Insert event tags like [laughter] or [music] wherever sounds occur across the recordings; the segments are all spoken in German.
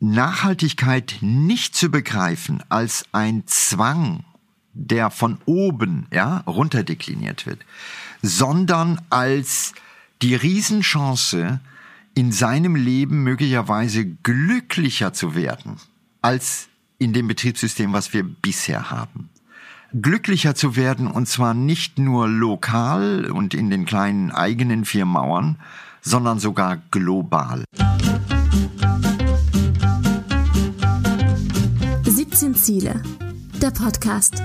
Nachhaltigkeit nicht zu begreifen als ein Zwang, der von oben ja, runterdekliniert wird, sondern als die Riesenchance, in seinem Leben möglicherweise glücklicher zu werden als in dem Betriebssystem, was wir bisher haben. Glücklicher zu werden und zwar nicht nur lokal und in den kleinen eigenen vier Mauern, sondern sogar global. 17 Ziele. Der Podcast.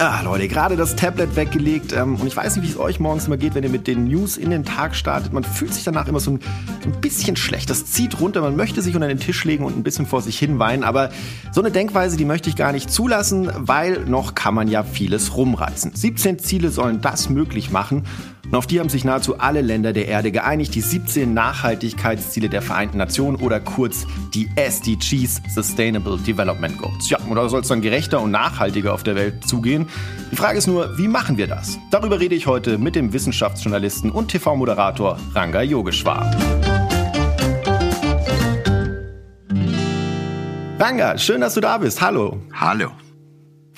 Ah, Leute, gerade das Tablet weggelegt ähm, und ich weiß nicht, wie es euch morgens immer geht, wenn ihr mit den News in den Tag startet. Man fühlt sich danach immer so ein, ein bisschen schlecht. Das zieht runter, man möchte sich unter den Tisch legen und ein bisschen vor sich hin weinen, aber so eine Denkweise, die möchte ich gar nicht zulassen, weil noch kann man ja vieles rumreißen. 17 Ziele sollen das möglich machen und auf die haben sich nahezu alle Länder der Erde geeinigt, die 17 Nachhaltigkeitsziele der Vereinten Nationen oder kurz die SDGs, Sustainable Development Goals. Ja, oder soll es dann gerechter und nachhaltiger auf der Welt zugehen? Die Frage ist nur, wie machen wir das? Darüber rede ich heute mit dem Wissenschaftsjournalisten und TV-Moderator Ranga Yogeshwar. Ranga, schön, dass du da bist. Hallo. Hallo.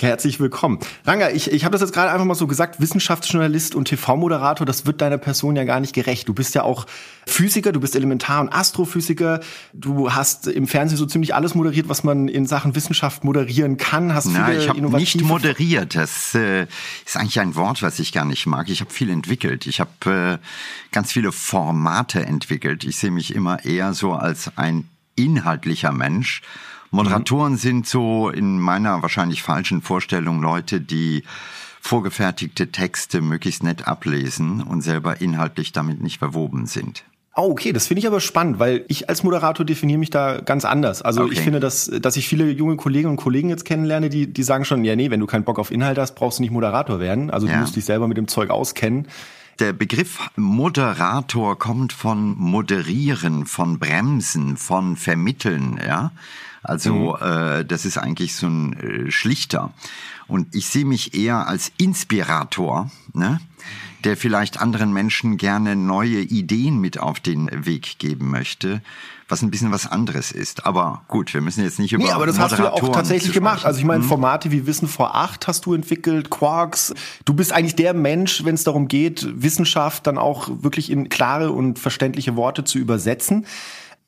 Herzlich willkommen. Ranga, ich, ich habe das jetzt gerade einfach mal so gesagt, Wissenschaftsjournalist und TV-Moderator, das wird deiner Person ja gar nicht gerecht. Du bist ja auch Physiker, du bist Elementar- und Astrophysiker, du hast im Fernsehen so ziemlich alles moderiert, was man in Sachen Wissenschaft moderieren kann. Hast Na, ich habe nicht moderiert, das äh, ist eigentlich ein Wort, was ich gar nicht mag. Ich habe viel entwickelt, ich habe äh, ganz viele Formate entwickelt. Ich sehe mich immer eher so als ein inhaltlicher Mensch Moderatoren mhm. sind so in meiner wahrscheinlich falschen Vorstellung Leute, die vorgefertigte Texte möglichst nett ablesen und selber inhaltlich damit nicht verwoben sind. Oh, okay, das finde ich aber spannend, weil ich als Moderator definiere mich da ganz anders. Also okay. ich finde, dass, dass ich viele junge Kolleginnen und Kollegen jetzt kennenlerne, die, die sagen schon, ja, nee, wenn du keinen Bock auf Inhalt hast, brauchst du nicht Moderator werden. Also ja. du musst dich selber mit dem Zeug auskennen. Der Begriff Moderator kommt von moderieren, von bremsen, von vermitteln, ja. Also mhm. äh, das ist eigentlich so ein äh, schlichter. Und ich sehe mich eher als Inspirator, ne? der vielleicht anderen Menschen gerne neue Ideen mit auf den Weg geben möchte, was ein bisschen was anderes ist. Aber gut, wir müssen jetzt nicht über Nee, aber das hast du ja auch tatsächlich gemacht. Also ich meine, mhm. Formate wie Wissen vor acht hast du entwickelt, Quarks. Du bist eigentlich der Mensch, wenn es darum geht, Wissenschaft dann auch wirklich in klare und verständliche Worte zu übersetzen.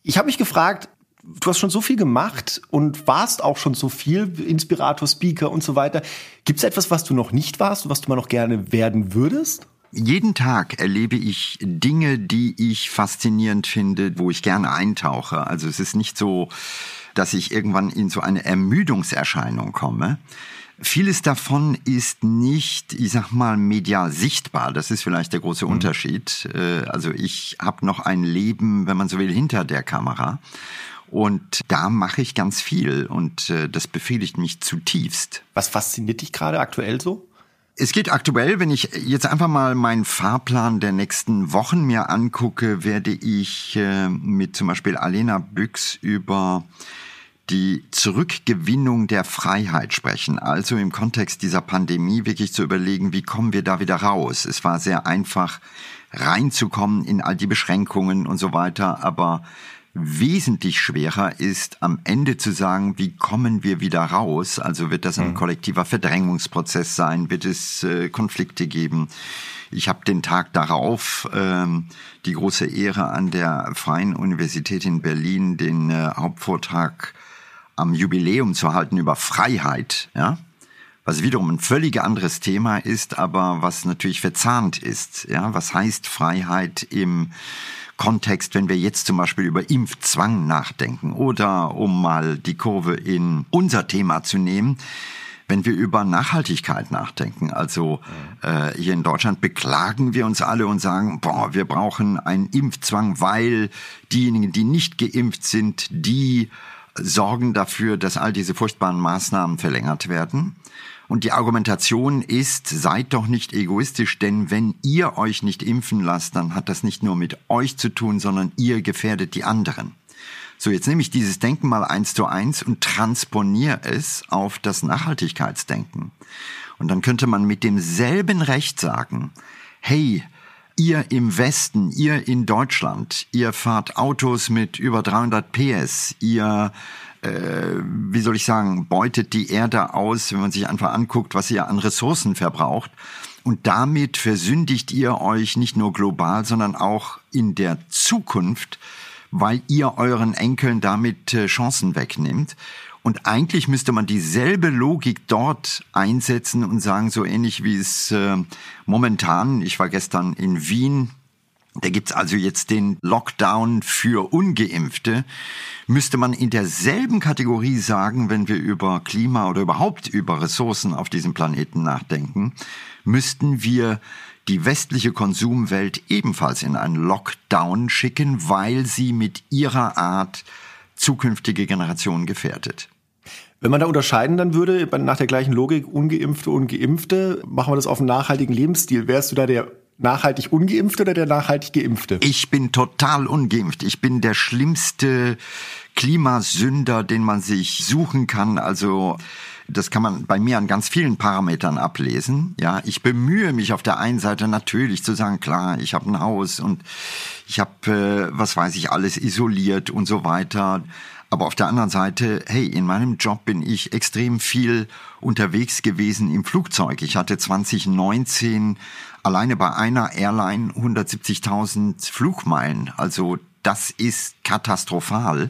Ich habe mich gefragt, du hast schon so viel gemacht und warst auch schon so viel, Inspirator, Speaker und so weiter. Gibt es etwas, was du noch nicht warst und was du mal noch gerne werden würdest? Jeden Tag erlebe ich Dinge, die ich faszinierend finde, wo ich gerne eintauche. Also es ist nicht so, dass ich irgendwann in so eine Ermüdungserscheinung komme. Vieles davon ist nicht, ich sag mal, medial sichtbar. Das ist vielleicht der große mhm. Unterschied. Äh, also ich habe noch ein Leben, wenn man so will, hinter der Kamera. Und da mache ich ganz viel und äh, das befriedigt mich zutiefst. Was fasziniert dich gerade aktuell so? Es geht aktuell, wenn ich jetzt einfach mal meinen Fahrplan der nächsten Wochen mir angucke, werde ich äh, mit zum Beispiel Alena Büchs über die Zurückgewinnung der Freiheit sprechen. Also im Kontext dieser Pandemie wirklich zu überlegen, wie kommen wir da wieder raus. Es war sehr einfach reinzukommen in all die Beschränkungen und so weiter, aber wesentlich schwerer ist, am Ende zu sagen, wie kommen wir wieder raus? Also wird das ein mhm. kollektiver Verdrängungsprozess sein? Wird es äh, Konflikte geben? Ich habe den Tag darauf ähm, die große Ehre an der Freien Universität in Berlin den äh, Hauptvortrag am Jubiläum zu halten über Freiheit, ja, was wiederum ein völlig anderes Thema ist, aber was natürlich verzahnt ist, ja, was heißt Freiheit im Kontext, wenn wir jetzt zum Beispiel über Impfzwang nachdenken oder um mal die Kurve in unser Thema zu nehmen, wenn wir über Nachhaltigkeit nachdenken. Also äh, hier in Deutschland beklagen wir uns alle und sagen, boah, wir brauchen einen Impfzwang, weil diejenigen, die nicht geimpft sind, die sorgen dafür, dass all diese furchtbaren Maßnahmen verlängert werden. Und die Argumentation ist, seid doch nicht egoistisch, denn wenn ihr euch nicht impfen lasst, dann hat das nicht nur mit euch zu tun, sondern ihr gefährdet die anderen. So, jetzt nehme ich dieses Denken mal eins zu eins und transponiere es auf das Nachhaltigkeitsdenken. Und dann könnte man mit demselben Recht sagen, hey, Ihr im Westen, ihr in Deutschland, ihr fahrt Autos mit über 300 PS, ihr äh, wie soll ich sagen, beutet die Erde aus, wenn man sich einfach anguckt, was ihr an Ressourcen verbraucht. Und damit versündigt ihr euch nicht nur global, sondern auch in der Zukunft, weil ihr euren Enkeln damit äh, Chancen wegnimmt. Und eigentlich müsste man dieselbe Logik dort einsetzen und sagen, so ähnlich wie es äh, momentan, ich war gestern in Wien, da gibt's also jetzt den Lockdown für ungeimpfte. Müsste man in derselben Kategorie sagen, wenn wir über Klima oder überhaupt über Ressourcen auf diesem Planeten nachdenken, müssten wir die westliche Konsumwelt ebenfalls in einen Lockdown schicken, weil sie mit ihrer Art zukünftige Generationen gefährdet. Wenn man da unterscheiden dann würde, nach der gleichen Logik, ungeimpfte und geimpfte, machen wir das auf einen nachhaltigen Lebensstil. Wärst du da der nachhaltig ungeimpfte oder der nachhaltig geimpfte? Ich bin total ungeimpft. Ich bin der schlimmste Klimasünder, den man sich suchen kann. Also das kann man bei mir an ganz vielen Parametern ablesen. Ja, ich bemühe mich auf der einen Seite natürlich zu sagen, klar, ich habe ein Haus und ich habe, äh, was weiß ich, alles isoliert und so weiter. Aber auf der anderen Seite, hey, in meinem Job bin ich extrem viel unterwegs gewesen im Flugzeug. Ich hatte 2019 alleine bei einer Airline 170.000 Flugmeilen. Also das ist katastrophal.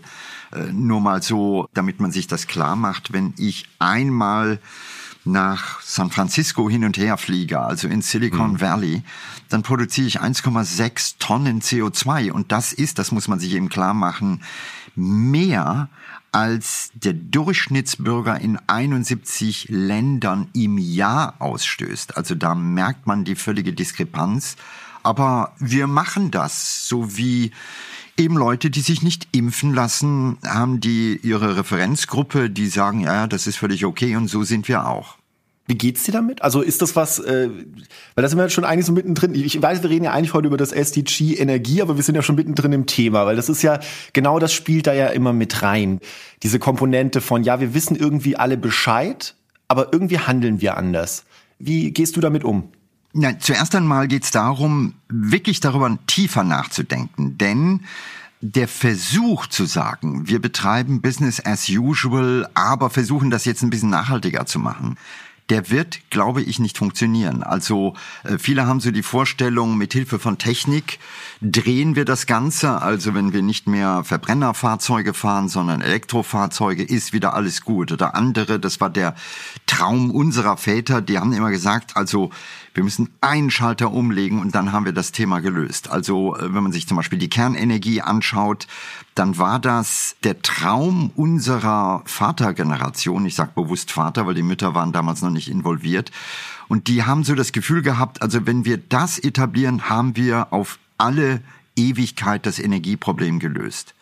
Äh, nur mal so, damit man sich das klar macht, wenn ich einmal nach San Francisco hin und her fliege, also in Silicon mhm. Valley, dann produziere ich 1,6 Tonnen CO2 und das ist, das muss man sich eben klar machen, mehr als der Durchschnittsbürger in 71 Ländern im Jahr ausstößt. Also da merkt man die völlige Diskrepanz. Aber wir machen das, so wie eben Leute, die sich nicht impfen lassen, haben die ihre Referenzgruppe, die sagen, ja, das ist völlig okay und so sind wir auch. Wie geht's dir damit? Also ist das was, äh, weil da sind wir schon eigentlich so mittendrin. Ich weiß, wir reden ja eigentlich heute über das SDG Energie, aber wir sind ja schon mittendrin im Thema, weil das ist ja, genau das spielt da ja immer mit rein. Diese Komponente von, ja, wir wissen irgendwie alle Bescheid, aber irgendwie handeln wir anders. Wie gehst du damit um? Na, zuerst einmal geht's darum, wirklich darüber tiefer nachzudenken, denn der Versuch zu sagen, wir betreiben Business as usual, aber versuchen das jetzt ein bisschen nachhaltiger zu machen, der wird, glaube ich, nicht funktionieren. Also äh, viele haben so die Vorstellung, mit Hilfe von Technik drehen wir das Ganze. Also wenn wir nicht mehr Verbrennerfahrzeuge fahren, sondern Elektrofahrzeuge, ist wieder alles gut. Oder andere, das war der Traum unserer Väter, die haben immer gesagt, also wir müssen einen Schalter umlegen und dann haben wir das Thema gelöst. Also äh, wenn man sich zum Beispiel die Kernenergie anschaut, dann war das der Traum unserer Vatergeneration. Ich sage bewusst Vater, weil die Mütter waren damals noch nicht involviert. Und die haben so das Gefühl gehabt, also wenn wir das etablieren, haben wir auf alle Ewigkeit das Energieproblem gelöst.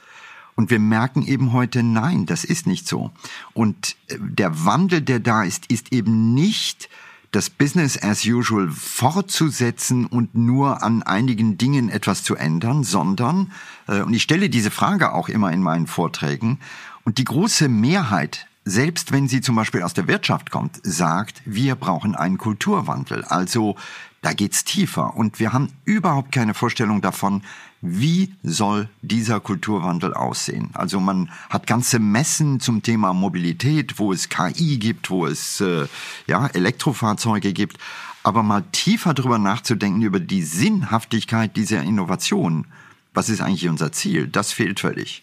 Und wir merken eben heute, nein, das ist nicht so. Und äh, der Wandel, der da ist, ist eben nicht das Business as usual fortzusetzen und nur an einigen Dingen etwas zu ändern, sondern, äh, und ich stelle diese Frage auch immer in meinen Vorträgen, und die große Mehrheit selbst wenn sie zum Beispiel aus der Wirtschaft kommt, sagt, wir brauchen einen Kulturwandel. Also da geht's tiefer und wir haben überhaupt keine Vorstellung davon, wie soll dieser Kulturwandel aussehen. Also man hat ganze Messen zum Thema Mobilität, wo es KI gibt, wo es äh, ja Elektrofahrzeuge gibt, aber mal tiefer drüber nachzudenken über die Sinnhaftigkeit dieser Innovation. Was ist eigentlich unser Ziel? Das fehlt völlig.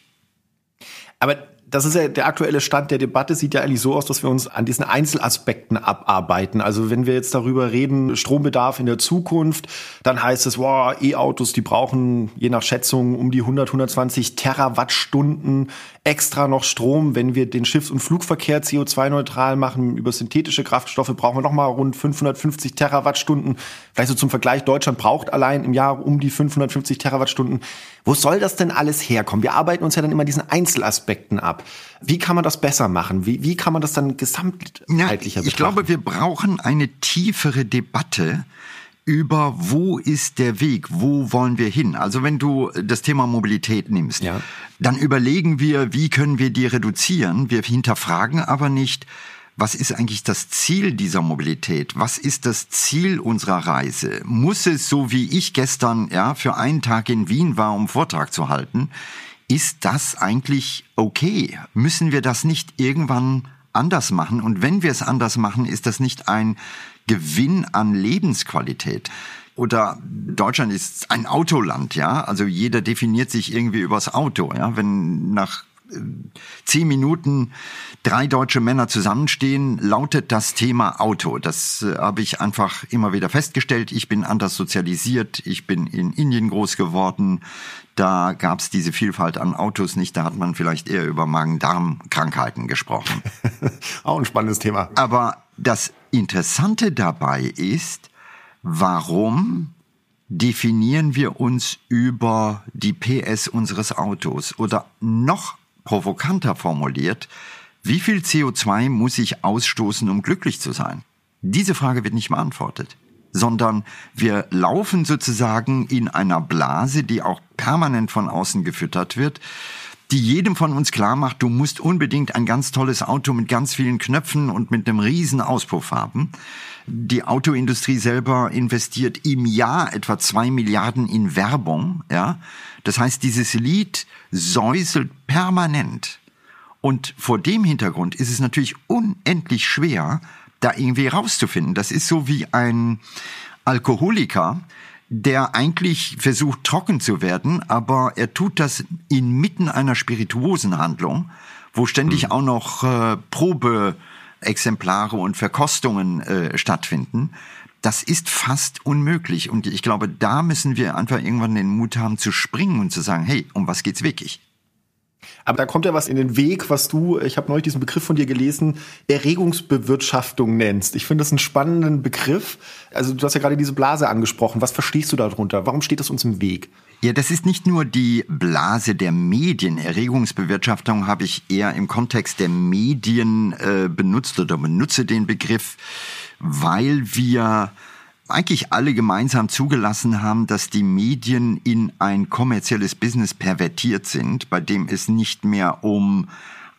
Aber das ist ja der aktuelle Stand der Debatte, sieht ja eigentlich so aus, dass wir uns an diesen Einzelaspekten abarbeiten. Also wenn wir jetzt darüber reden, Strombedarf in der Zukunft, dann heißt es, wow, E-Autos, die brauchen je nach Schätzung um die 100, 120 Terawattstunden extra noch Strom. Wenn wir den Schiffs- und Flugverkehr CO2-neutral machen über synthetische Kraftstoffe, brauchen wir nochmal rund 550 Terawattstunden. Vielleicht so zum Vergleich, Deutschland braucht allein im Jahr um die 550 Terawattstunden. Wo soll das denn alles herkommen? Wir arbeiten uns ja dann immer diesen Einzelaspekten ab. Wie kann man das besser machen? Wie, wie kann man das dann gesamtheitlicher ja, Ich glaube, wir brauchen eine tiefere Debatte über wo ist der Weg, wo wollen wir hin. Also wenn du das Thema Mobilität nimmst, ja. dann überlegen wir, wie können wir die reduzieren. Wir hinterfragen aber nicht, was ist eigentlich das Ziel dieser Mobilität? Was ist das Ziel unserer Reise? Muss es, so wie ich gestern, ja, für einen Tag in Wien war, um Vortrag zu halten, ist das eigentlich okay? Müssen wir das nicht irgendwann anders machen? Und wenn wir es anders machen, ist das nicht ein Gewinn an Lebensqualität? Oder Deutschland ist ein Autoland, ja. Also jeder definiert sich irgendwie übers Auto, ja. Wenn nach zehn Minuten drei deutsche Männer zusammenstehen, lautet das Thema Auto. Das äh, habe ich einfach immer wieder festgestellt. Ich bin anders sozialisiert. Ich bin in Indien groß geworden. Da gab es diese Vielfalt an Autos nicht. Da hat man vielleicht eher über Magen-Darm-Krankheiten gesprochen. [laughs] Auch ein spannendes Thema. Aber das Interessante dabei ist, warum definieren wir uns über die PS unseres Autos oder noch provokanter formuliert, wie viel CO2 muss ich ausstoßen, um glücklich zu sein? Diese Frage wird nicht beantwortet, sondern wir laufen sozusagen in einer Blase, die auch permanent von außen gefüttert wird, die jedem von uns klar macht, du musst unbedingt ein ganz tolles Auto mit ganz vielen Knöpfen und mit einem riesen Auspuff haben. Die Autoindustrie selber investiert im Jahr etwa zwei Milliarden in Werbung, ja. Das heißt, dieses Lied säuselt permanent. Und vor dem Hintergrund ist es natürlich unendlich schwer, da irgendwie rauszufinden. Das ist so wie ein Alkoholiker, der eigentlich versucht trocken zu werden, aber er tut das inmitten einer Spirituosenhandlung, wo ständig hm. auch noch äh, Probeexemplare und Verkostungen äh, stattfinden. Das ist fast unmöglich. Und ich glaube, da müssen wir einfach irgendwann den Mut haben zu springen und zu sagen, hey, um was geht's wirklich? Aber da kommt ja was in den Weg, was du, ich habe neulich diesen Begriff von dir gelesen, Erregungsbewirtschaftung nennst. Ich finde das einen spannenden Begriff. Also du hast ja gerade diese Blase angesprochen. Was verstehst du darunter? Warum steht das uns im Weg? Ja, das ist nicht nur die Blase der Medien. Erregungsbewirtschaftung habe ich eher im Kontext der Medien äh, benutzt oder benutze den Begriff weil wir eigentlich alle gemeinsam zugelassen haben, dass die Medien in ein kommerzielles Business pervertiert sind, bei dem es nicht mehr um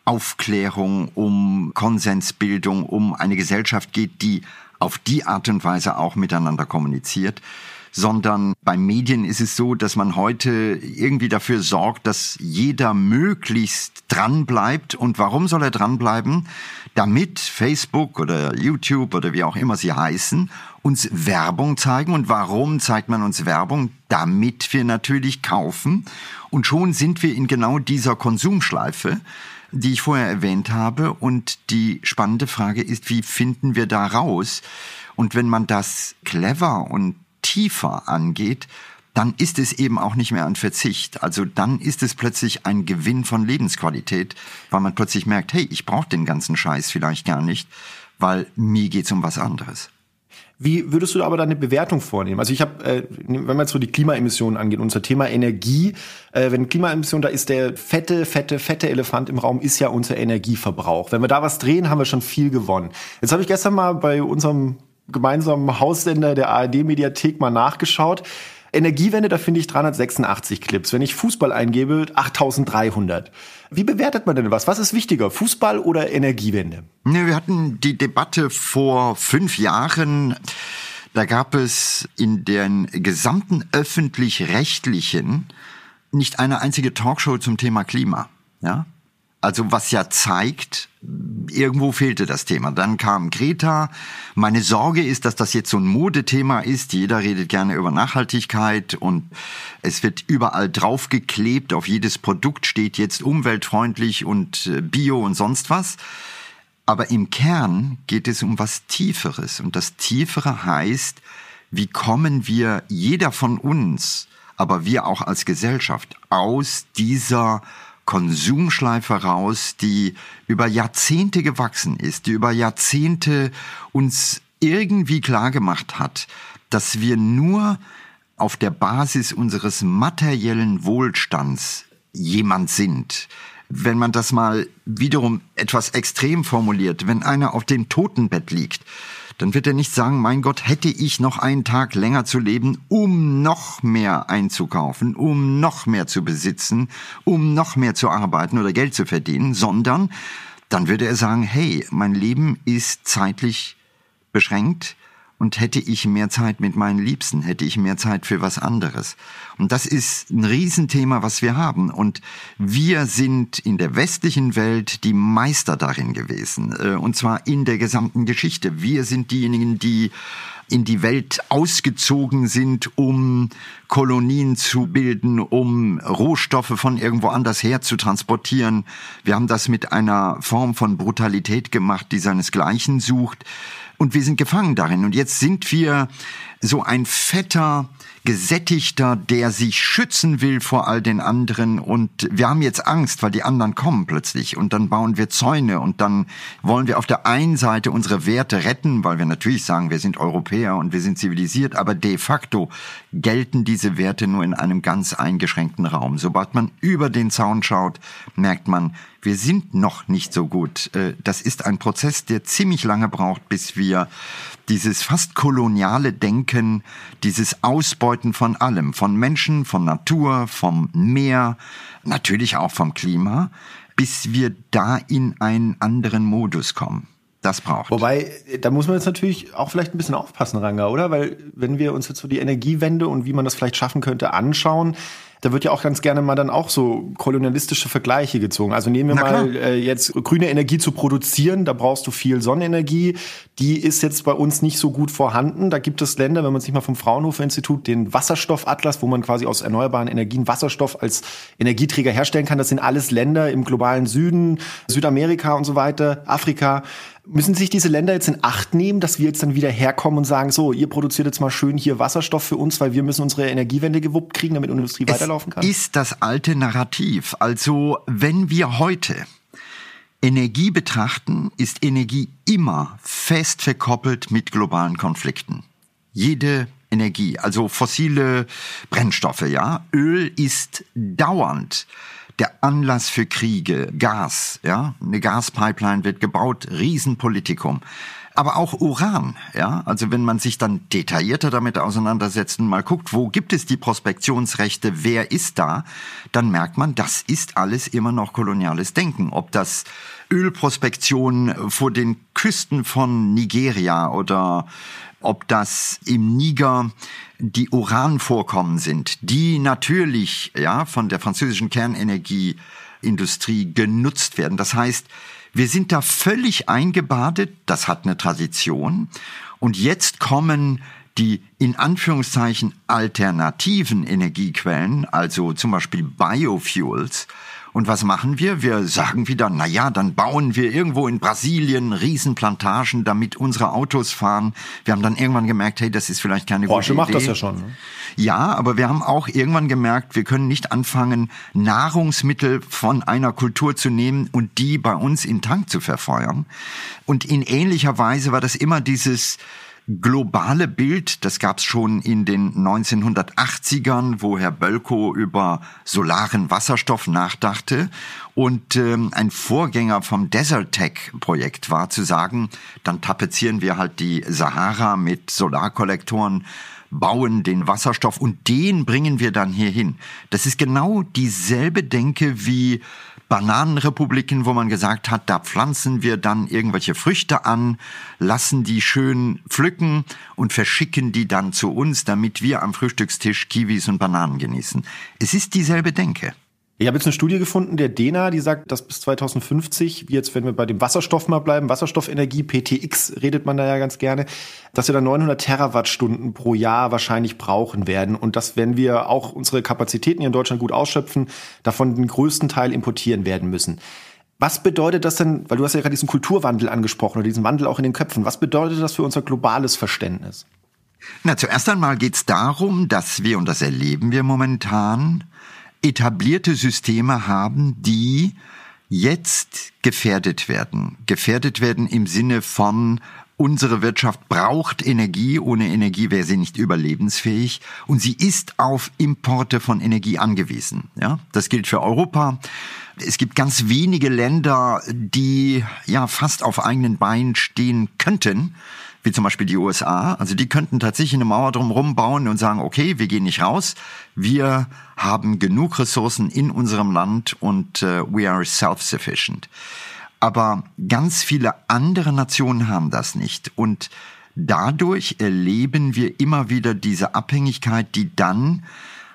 Aufklärung, um Konsensbildung, um eine Gesellschaft geht, die auf die Art und Weise auch miteinander kommuniziert, sondern bei Medien ist es so, dass man heute irgendwie dafür sorgt, dass jeder möglichst dran bleibt. Und warum soll er dranbleiben? Damit Facebook oder YouTube oder wie auch immer sie heißen, uns Werbung zeigen. Und warum zeigt man uns Werbung? Damit wir natürlich kaufen. Und schon sind wir in genau dieser Konsumschleife die ich vorher erwähnt habe. Und die spannende Frage ist, wie finden wir da raus? Und wenn man das clever und tiefer angeht, dann ist es eben auch nicht mehr ein Verzicht. Also dann ist es plötzlich ein Gewinn von Lebensqualität, weil man plötzlich merkt, hey, ich brauche den ganzen Scheiß vielleicht gar nicht, weil mir geht's um was anderes. Wie würdest du aber da eine Bewertung vornehmen? Also ich habe, äh, wenn man jetzt so die Klimaemissionen angeht, unser Thema Energie, äh, wenn Klimaemissionen, da ist der fette, fette, fette Elefant im Raum, ist ja unser Energieverbrauch. Wenn wir da was drehen, haben wir schon viel gewonnen. Jetzt habe ich gestern mal bei unserem gemeinsamen Haussender der ARD-Mediathek mal nachgeschaut. Energiewende, da finde ich 386 Clips. Wenn ich Fußball eingebe, 8300. Wie bewertet man denn was? Was ist wichtiger, Fußball oder Energiewende? Ja, wir hatten die Debatte vor fünf Jahren. Da gab es in den gesamten öffentlich-rechtlichen nicht eine einzige Talkshow zum Thema Klima. Ja? Also was ja zeigt, irgendwo fehlte das Thema. Dann kam Greta. Meine Sorge ist, dass das jetzt so ein Modethema ist. Jeder redet gerne über Nachhaltigkeit und es wird überall draufgeklebt. Auf jedes Produkt steht jetzt umweltfreundlich und äh, bio und sonst was. Aber im Kern geht es um was Tieferes. Und das Tiefere heißt, wie kommen wir, jeder von uns, aber wir auch als Gesellschaft, aus dieser Konsumschleife raus, die über Jahrzehnte gewachsen ist, die über Jahrzehnte uns irgendwie klargemacht hat, dass wir nur auf der Basis unseres materiellen Wohlstands jemand sind. Wenn man das mal wiederum etwas extrem formuliert, wenn einer auf dem Totenbett liegt, dann wird er nicht sagen, mein Gott, hätte ich noch einen Tag länger zu leben, um noch mehr einzukaufen, um noch mehr zu besitzen, um noch mehr zu arbeiten oder Geld zu verdienen, sondern dann würde er sagen, hey, mein Leben ist zeitlich beschränkt und hätte ich mehr Zeit mit meinen Liebsten, hätte ich mehr Zeit für was anderes. Und das ist ein Riesenthema, was wir haben. Und wir sind in der westlichen Welt die Meister darin gewesen. Äh, und zwar in der gesamten Geschichte. Wir sind diejenigen, die in die Welt ausgezogen sind, um Kolonien zu bilden, um Rohstoffe von irgendwo anders her zu transportieren. Wir haben das mit einer Form von Brutalität gemacht, die seinesgleichen sucht. Und wir sind gefangen darin. Und jetzt sind wir so ein fetter, gesättigter, der sich schützen will vor all den anderen. Und wir haben jetzt Angst, weil die anderen kommen plötzlich. Und dann bauen wir Zäune und dann wollen wir auf der einen Seite unsere Werte retten, weil wir natürlich sagen, wir sind Europäer und wir sind zivilisiert, aber de facto gelten diese Werte nur in einem ganz eingeschränkten Raum. Sobald man über den Zaun schaut, merkt man, wir sind noch nicht so gut. Äh, das ist ein Prozess, der ziemlich lange braucht, bis wir dieses fast koloniale Denken, dieses Ausbeuten von allem, von Menschen, von Natur, vom Meer, natürlich auch vom Klima, bis wir da in einen anderen Modus kommen. Das braucht. Wobei, da muss man jetzt natürlich auch vielleicht ein bisschen aufpassen, Ranga, oder? Weil wenn wir uns jetzt so die Energiewende und wie man das vielleicht schaffen könnte anschauen, da wird ja auch ganz gerne mal dann auch so kolonialistische Vergleiche gezogen. Also nehmen wir Na mal äh, jetzt grüne Energie zu produzieren, da brauchst du viel Sonnenenergie. Die ist jetzt bei uns nicht so gut vorhanden. Da gibt es Länder, wenn man sich mal vom Fraunhofer Institut den Wasserstoffatlas, wo man quasi aus erneuerbaren Energien Wasserstoff als Energieträger herstellen kann. Das sind alles Länder im globalen Süden, Südamerika und so weiter, Afrika Müssen sich diese Länder jetzt in Acht nehmen, dass wir jetzt dann wieder herkommen und sagen, so, ihr produziert jetzt mal schön hier Wasserstoff für uns, weil wir müssen unsere Energiewende gewuppt kriegen, damit unsere Industrie es weiterlaufen kann? ist das alte Narrativ. Also, wenn wir heute Energie betrachten, ist Energie immer fest verkoppelt mit globalen Konflikten. Jede Energie, also fossile Brennstoffe, ja. Öl ist dauernd der Anlass für Kriege, Gas, ja, eine Gaspipeline wird gebaut, Riesenpolitikum. Aber auch Uran, ja, also wenn man sich dann detaillierter damit auseinandersetzt und mal guckt, wo gibt es die Prospektionsrechte, wer ist da, dann merkt man, das ist alles immer noch koloniales Denken. Ob das Ölprospektion vor den Küsten von Nigeria oder ob das im Niger die Uranvorkommen sind, die natürlich ja von der französischen Kernenergieindustrie genutzt werden. Das heißt, wir sind da völlig eingebadet, das hat eine Tradition und jetzt kommen die in Anführungszeichen alternativen Energiequellen, also zum Beispiel Biofuels, und was machen wir? Wir sagen wieder, na ja, dann bauen wir irgendwo in Brasilien Riesenplantagen, damit unsere Autos fahren. Wir haben dann irgendwann gemerkt, hey, das ist vielleicht keine Porsche gute Idee. Porsche macht das ja schon. Ne? Ja, aber wir haben auch irgendwann gemerkt, wir können nicht anfangen, Nahrungsmittel von einer Kultur zu nehmen und die bei uns in Tank zu verfeuern. Und in ähnlicher Weise war das immer dieses, globale Bild, das gab es schon in den 1980ern, wo Herr Bölko über solaren Wasserstoff nachdachte. Und ähm, ein Vorgänger vom Desert Tech Projekt war zu sagen, dann tapezieren wir halt die Sahara mit Solarkollektoren bauen den Wasserstoff und den bringen wir dann hier hin. Das ist genau dieselbe Denke wie Bananenrepubliken, wo man gesagt hat, da pflanzen wir dann irgendwelche Früchte an, lassen die schön pflücken und verschicken die dann zu uns, damit wir am Frühstückstisch Kiwis und Bananen genießen. Es ist dieselbe Denke. Ich habe jetzt eine Studie gefunden, der DENA, die sagt, dass bis 2050, wie jetzt, wenn wir bei dem Wasserstoff mal bleiben, Wasserstoffenergie, PTX redet man da ja ganz gerne, dass wir da 900 Terawattstunden pro Jahr wahrscheinlich brauchen werden und dass, wenn wir auch unsere Kapazitäten hier in Deutschland gut ausschöpfen, davon den größten Teil importieren werden müssen. Was bedeutet das denn, weil du hast ja gerade diesen Kulturwandel angesprochen oder diesen Wandel auch in den Köpfen, was bedeutet das für unser globales Verständnis? Na, zuerst einmal geht es darum, dass wir, und das erleben wir momentan, etablierte Systeme haben, die jetzt gefährdet werden. Gefährdet werden im Sinne von Unsere Wirtschaft braucht Energie. Ohne Energie wäre sie nicht überlebensfähig. Und sie ist auf Importe von Energie angewiesen. Ja, das gilt für Europa. Es gibt ganz wenige Länder, die ja fast auf eigenen Beinen stehen könnten wie zum Beispiel die USA. Also die könnten tatsächlich eine Mauer drumherum bauen und sagen, okay, wir gehen nicht raus, wir haben genug Ressourcen in unserem Land und uh, we are self-sufficient. Aber ganz viele andere Nationen haben das nicht. Und dadurch erleben wir immer wieder diese Abhängigkeit, die dann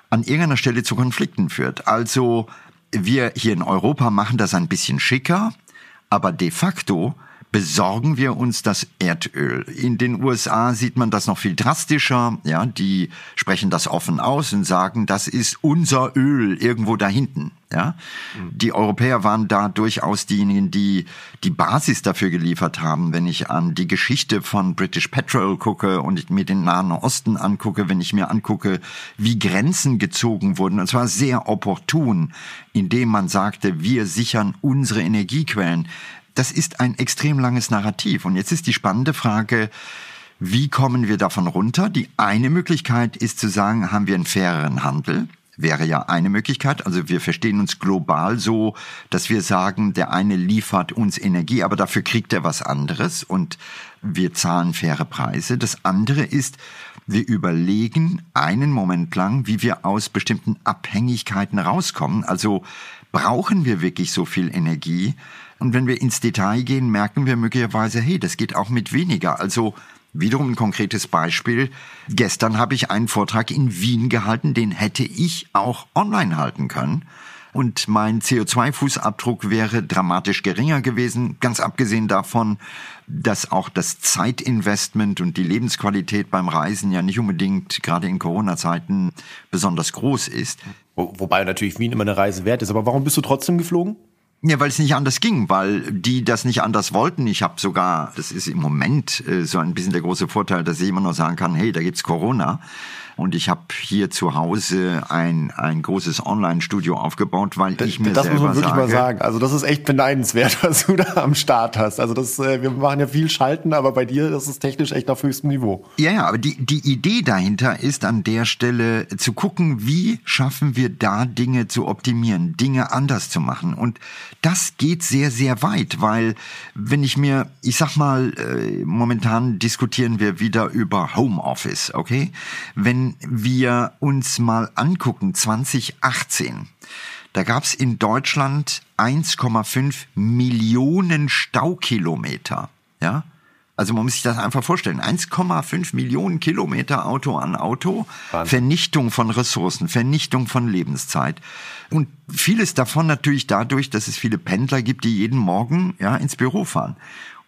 an irgendeiner Stelle zu Konflikten führt. Also wir hier in Europa machen das ein bisschen schicker, aber de facto besorgen wir uns das Erdöl. In den USA sieht man das noch viel drastischer. Ja, die sprechen das offen aus und sagen, das ist unser Öl irgendwo da hinten. Ja, die Europäer waren da durchaus diejenigen, die die Basis dafür geliefert haben. Wenn ich an die Geschichte von British Petrol gucke und mir den Nahen Osten angucke, wenn ich mir angucke, wie Grenzen gezogen wurden, und zwar sehr opportun, indem man sagte, wir sichern unsere Energiequellen das ist ein extrem langes Narrativ. Und jetzt ist die spannende Frage, wie kommen wir davon runter? Die eine Möglichkeit ist zu sagen, haben wir einen faireren Handel? Wäre ja eine Möglichkeit. Also wir verstehen uns global so, dass wir sagen, der eine liefert uns Energie, aber dafür kriegt er was anderes und wir zahlen faire Preise. Das andere ist, wir überlegen einen Moment lang, wie wir aus bestimmten Abhängigkeiten rauskommen. Also brauchen wir wirklich so viel Energie? Und wenn wir ins Detail gehen, merken wir möglicherweise, hey, das geht auch mit weniger. Also wiederum ein konkretes Beispiel. Gestern habe ich einen Vortrag in Wien gehalten, den hätte ich auch online halten können. Und mein CO2-Fußabdruck wäre dramatisch geringer gewesen, ganz abgesehen davon, dass auch das Zeitinvestment und die Lebensqualität beim Reisen ja nicht unbedingt gerade in Corona-Zeiten besonders groß ist. Wobei natürlich Wien immer eine Reise wert ist. Aber warum bist du trotzdem geflogen? Ja, weil es nicht anders ging, weil die das nicht anders wollten. Ich habe sogar, das ist im Moment äh, so ein bisschen der große Vorteil, dass ich immer noch sagen kann, hey, da gibt's Corona. Und ich habe hier zu Hause ein, ein großes Online-Studio aufgebaut, weil ich mir das selber muss man wirklich sage, mal sagen. Also das ist echt beneidenswert, [laughs] was du da am Start hast. Also das, äh, wir machen ja viel Schalten, aber bei dir, das ist technisch echt auf höchstem Niveau. Ja, ja, aber die, die Idee dahinter ist an der Stelle zu gucken, wie schaffen wir da Dinge zu optimieren, Dinge anders zu machen. Und das geht sehr, sehr weit, weil wenn ich mir, ich sag mal, äh, momentan diskutieren wir wieder über Homeoffice, okay? Wenn wir uns mal angucken, 2018, da gab es in Deutschland 1,5 Millionen Staukilometer. Ja, also man muss sich das einfach vorstellen. 1,5 Millionen Kilometer Auto an Auto. Wahnsinn. Vernichtung von Ressourcen, Vernichtung von Lebenszeit. Und vieles davon natürlich dadurch, dass es viele Pendler gibt, die jeden Morgen ja, ins Büro fahren.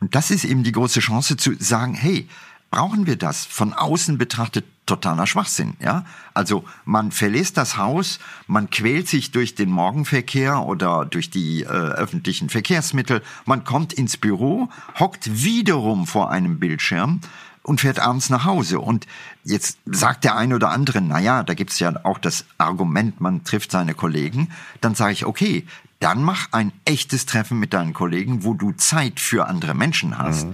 Und das ist eben die große Chance zu sagen, hey, brauchen wir das? Von außen betrachtet totaler Schwachsinn, ja? Also man verlässt das Haus, man quält sich durch den Morgenverkehr oder durch die äh, öffentlichen Verkehrsmittel, man kommt ins Büro, hockt wiederum vor einem Bildschirm und fährt abends nach Hause. Und jetzt sagt der eine oder andere, na ja, da gibt's ja auch das Argument, man trifft seine Kollegen. Dann sage ich, okay, dann mach ein echtes Treffen mit deinen Kollegen, wo du Zeit für andere Menschen hast.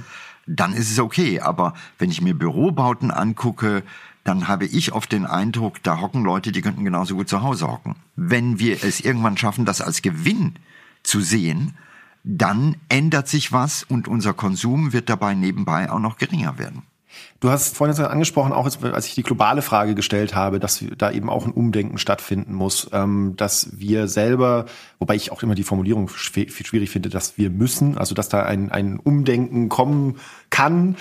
Dann ist es okay. Aber wenn ich mir Bürobauten angucke, dann habe ich oft den Eindruck, da hocken Leute, die könnten genauso gut zu Hause hocken. Wenn wir es irgendwann schaffen, das als Gewinn zu sehen, dann ändert sich was und unser Konsum wird dabei nebenbei auch noch geringer werden. Du hast vorhin angesprochen, auch als ich die globale Frage gestellt habe, dass da eben auch ein Umdenken stattfinden muss, ähm, dass wir selber, wobei ich auch immer die Formulierung schw- schwierig finde, dass wir müssen, also dass da ein, ein Umdenken kommen kann,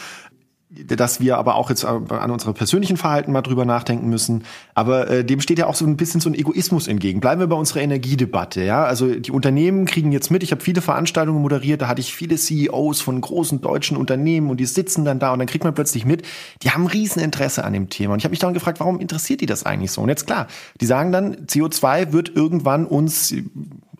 dass wir aber auch jetzt an unserem persönlichen Verhalten mal drüber nachdenken müssen. Aber äh, dem steht ja auch so ein bisschen so ein Egoismus entgegen. Bleiben wir bei unserer Energiedebatte. Ja, also die Unternehmen kriegen jetzt mit. Ich habe viele Veranstaltungen moderiert. Da hatte ich viele CEOs von großen deutschen Unternehmen und die sitzen dann da und dann kriegt man plötzlich mit, die haben ein Rieseninteresse an dem Thema. Und ich habe mich dann gefragt, warum interessiert die das eigentlich so? Und jetzt klar, die sagen dann, CO2 wird irgendwann uns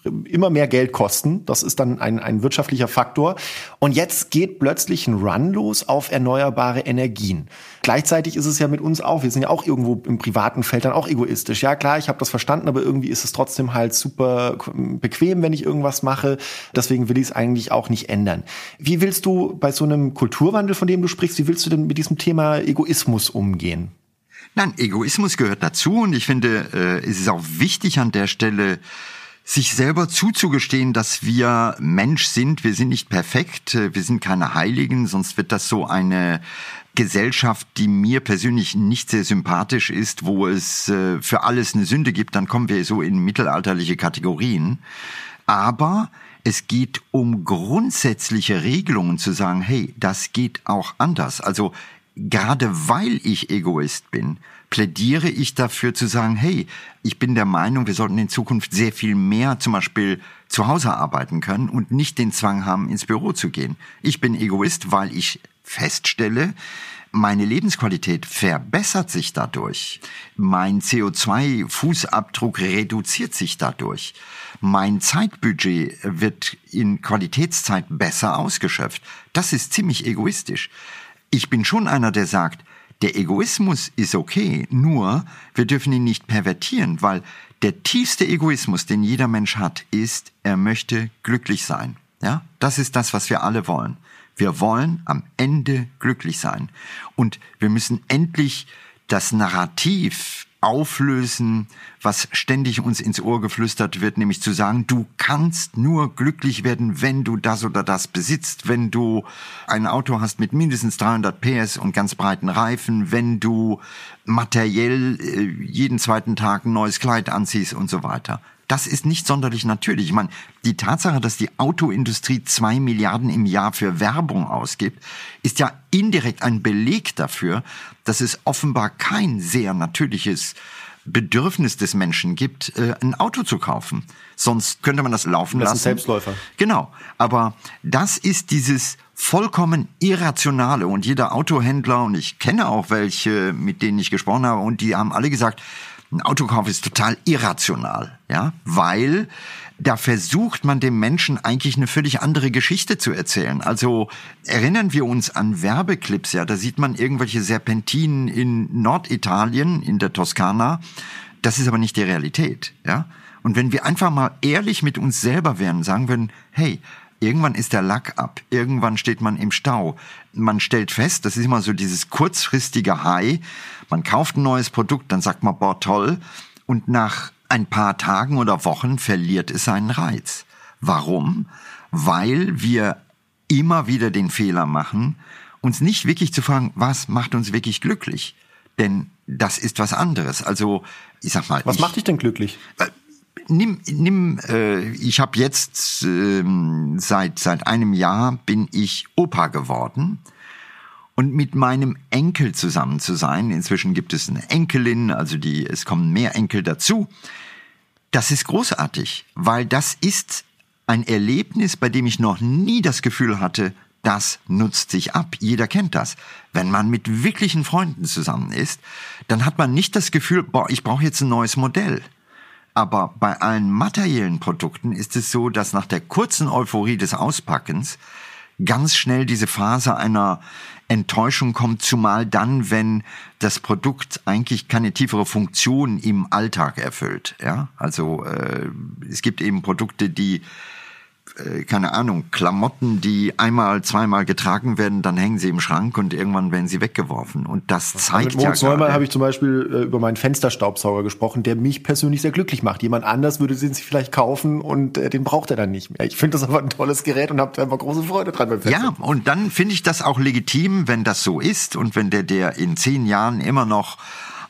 immer mehr Geld kosten. Das ist dann ein, ein wirtschaftlicher Faktor. Und jetzt geht plötzlich ein Run los auf erneuerbare Energien. Gleichzeitig ist es ja mit uns auch, wir sind ja auch irgendwo im privaten Feld dann auch egoistisch. Ja klar, ich habe das verstanden, aber irgendwie ist es trotzdem halt super bequem, wenn ich irgendwas mache. Deswegen will ich es eigentlich auch nicht ändern. Wie willst du bei so einem Kulturwandel, von dem du sprichst, wie willst du denn mit diesem Thema Egoismus umgehen? Nein, Egoismus gehört dazu und ich finde, äh, es ist auch wichtig an der Stelle, sich selber zuzugestehen, dass wir Mensch sind. Wir sind nicht perfekt, wir sind keine Heiligen, sonst wird das so eine Gesellschaft, die mir persönlich nicht sehr sympathisch ist, wo es äh, für alles eine Sünde gibt, dann kommen wir so in mittelalterliche Kategorien. Aber es geht um grundsätzliche Regelungen zu sagen, hey, das geht auch anders. Also gerade weil ich Egoist bin, plädiere ich dafür zu sagen, hey, ich bin der Meinung, wir sollten in Zukunft sehr viel mehr zum Beispiel zu Hause arbeiten können und nicht den Zwang haben, ins Büro zu gehen. Ich bin Egoist, weil ich feststelle, meine Lebensqualität verbessert sich dadurch. Mein CO2-Fußabdruck reduziert sich dadurch. Mein Zeitbudget wird in Qualitätszeit besser ausgeschöpft. Das ist ziemlich egoistisch. Ich bin schon einer, der sagt, der Egoismus ist okay, nur wir dürfen ihn nicht pervertieren, weil der tiefste Egoismus, den jeder Mensch hat, ist, er möchte glücklich sein. Ja, das ist das, was wir alle wollen. Wir wollen am Ende glücklich sein. Und wir müssen endlich das Narrativ auflösen, was ständig uns ins Ohr geflüstert wird, nämlich zu sagen, du kannst nur glücklich werden, wenn du das oder das besitzt, wenn du ein Auto hast mit mindestens 300 PS und ganz breiten Reifen, wenn du materiell äh, jeden zweiten Tag ein neues Kleid anziehst und so weiter. Das ist nicht sonderlich natürlich. Ich meine, die Tatsache, dass die Autoindustrie zwei Milliarden im Jahr für Werbung ausgibt, ist ja indirekt ein Beleg dafür, dass es offenbar kein sehr natürliches Bedürfnis des Menschen gibt, äh, ein Auto zu kaufen. Sonst könnte man das laufen das lassen. Ist ein Selbstläufer. Genau. Aber das ist dieses vollkommen irrationale und jeder Autohändler und ich kenne auch welche, mit denen ich gesprochen habe und die haben alle gesagt, ein Autokauf ist total irrational, ja, weil da versucht man dem Menschen eigentlich eine völlig andere Geschichte zu erzählen. Also erinnern wir uns an Werbeclips, ja, da sieht man irgendwelche Serpentinen in Norditalien, in der Toskana. Das ist aber nicht die Realität, ja. Und wenn wir einfach mal ehrlich mit uns selber wären, sagen würden, hey, Irgendwann ist der Lack ab. Irgendwann steht man im Stau. Man stellt fest, das ist immer so dieses kurzfristige High. Man kauft ein neues Produkt, dann sagt man, boah, toll. Und nach ein paar Tagen oder Wochen verliert es seinen Reiz. Warum? Weil wir immer wieder den Fehler machen, uns nicht wirklich zu fragen, was macht uns wirklich glücklich? Denn das ist was anderes. Also, ich sag mal. Was ich, macht dich denn glücklich? Nimm, nimm äh, ich habe jetzt äh, seit seit einem Jahr bin ich Opa geworden und mit meinem Enkel zusammen zu sein. Inzwischen gibt es eine Enkelin, also die es kommen mehr Enkel dazu. Das ist großartig, weil das ist ein Erlebnis, bei dem ich noch nie das Gefühl hatte, das nutzt sich ab. Jeder kennt das. Wenn man mit wirklichen Freunden zusammen ist, dann hat man nicht das Gefühl, boah, ich brauche jetzt ein neues Modell. Aber bei allen materiellen Produkten ist es so, dass nach der kurzen Euphorie des Auspackens ganz schnell diese Phase einer Enttäuschung kommt, zumal dann, wenn das Produkt eigentlich keine tiefere Funktion im Alltag erfüllt. Ja, also äh, es gibt eben Produkte, die keine Ahnung, Klamotten, die einmal, zweimal getragen werden, dann hängen sie im Schrank und irgendwann werden sie weggeworfen. Und das zeigt Mit ja Neumann habe ich zum Beispiel äh, über meinen Fensterstaubsauger gesprochen, der mich persönlich sehr glücklich macht. Jemand anders würde den sich vielleicht kaufen und äh, den braucht er dann nicht mehr. Ich finde das aber ein tolles Gerät und habe einfach große Freude dran beim Fenster. Ja, und dann finde ich das auch legitim, wenn das so ist und wenn der, der in zehn Jahren immer noch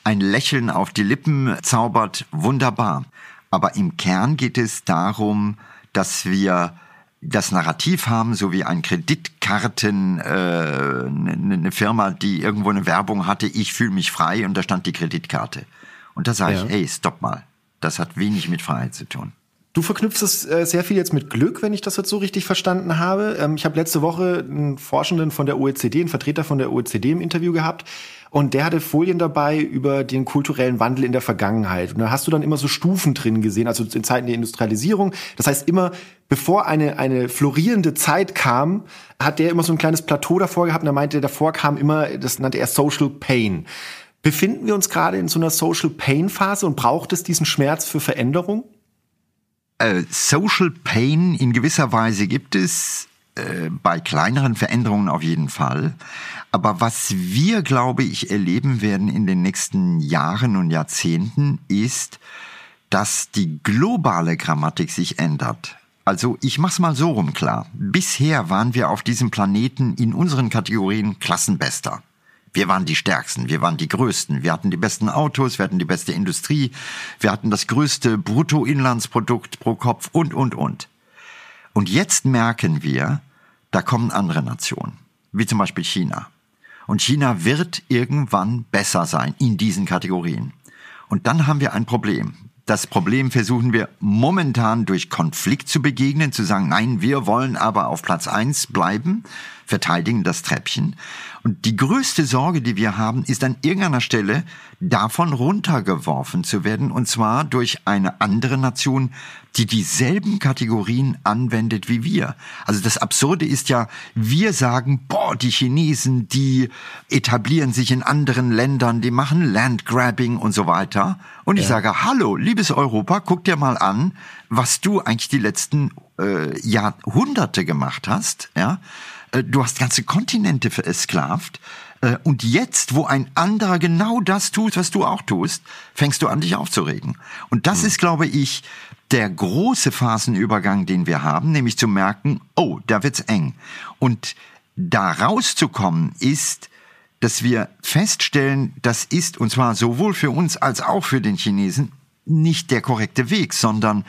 ein Lächeln auf die Lippen zaubert, wunderbar. Aber im Kern geht es darum, dass wir das Narrativ haben, so wie ein Kreditkarten, äh, eine ne Firma, die irgendwo eine Werbung hatte, ich fühle mich frei und da stand die Kreditkarte. Und da sage ja. ich, hey, stopp mal, das hat wenig mit Freiheit zu tun. Du verknüpfst es äh, sehr viel jetzt mit Glück, wenn ich das jetzt so richtig verstanden habe. Ähm, ich habe letzte Woche einen Forschenden von der OECD, einen Vertreter von der OECD im Interview gehabt. Und der hatte Folien dabei über den kulturellen Wandel in der Vergangenheit. Und da hast du dann immer so Stufen drin gesehen, also in Zeiten der Industrialisierung. Das heißt, immer bevor eine, eine florierende Zeit kam, hat der immer so ein kleines Plateau davor gehabt. Und er meinte, davor kam immer, das nannte er Social Pain. Befinden wir uns gerade in so einer Social Pain Phase und braucht es diesen Schmerz für Veränderung? Äh, Social Pain in gewisser Weise gibt es äh, bei kleineren Veränderungen auf jeden Fall. Aber was wir, glaube ich, erleben werden in den nächsten Jahren und Jahrzehnten ist, dass die globale Grammatik sich ändert. Also ich mach's mal so rum klar. Bisher waren wir auf diesem Planeten in unseren Kategorien Klassenbester. Wir waren die Stärksten, wir waren die Größten, wir hatten die besten Autos, wir hatten die beste Industrie, wir hatten das größte Bruttoinlandsprodukt pro Kopf und, und, und. Und jetzt merken wir, da kommen andere Nationen, wie zum Beispiel China. Und China wird irgendwann besser sein in diesen Kategorien. Und dann haben wir ein Problem. Das Problem versuchen wir momentan durch Konflikt zu begegnen, zu sagen, nein, wir wollen aber auf Platz eins bleiben, verteidigen das Treppchen. Und die größte Sorge, die wir haben, ist an irgendeiner Stelle davon runtergeworfen zu werden, und zwar durch eine andere Nation, die dieselben Kategorien anwendet wie wir. Also das Absurde ist ja, wir sagen, boah, die Chinesen, die etablieren sich in anderen Ländern, die machen Landgrabbing und so weiter. Und ich ja. sage, hallo, liebes Europa, guck dir mal an, was du eigentlich die letzten äh, Jahrhunderte gemacht hast, ja. Äh, du hast ganze Kontinente versklavt. Äh, und jetzt, wo ein anderer genau das tut, was du auch tust, fängst du an, dich aufzuregen. Und das mhm. ist, glaube ich, der große Phasenübergang, den wir haben, nämlich zu merken, oh, da wird's eng. Und da rauszukommen ist, dass wir feststellen, das ist, und zwar sowohl für uns als auch für den Chinesen, nicht der korrekte Weg, sondern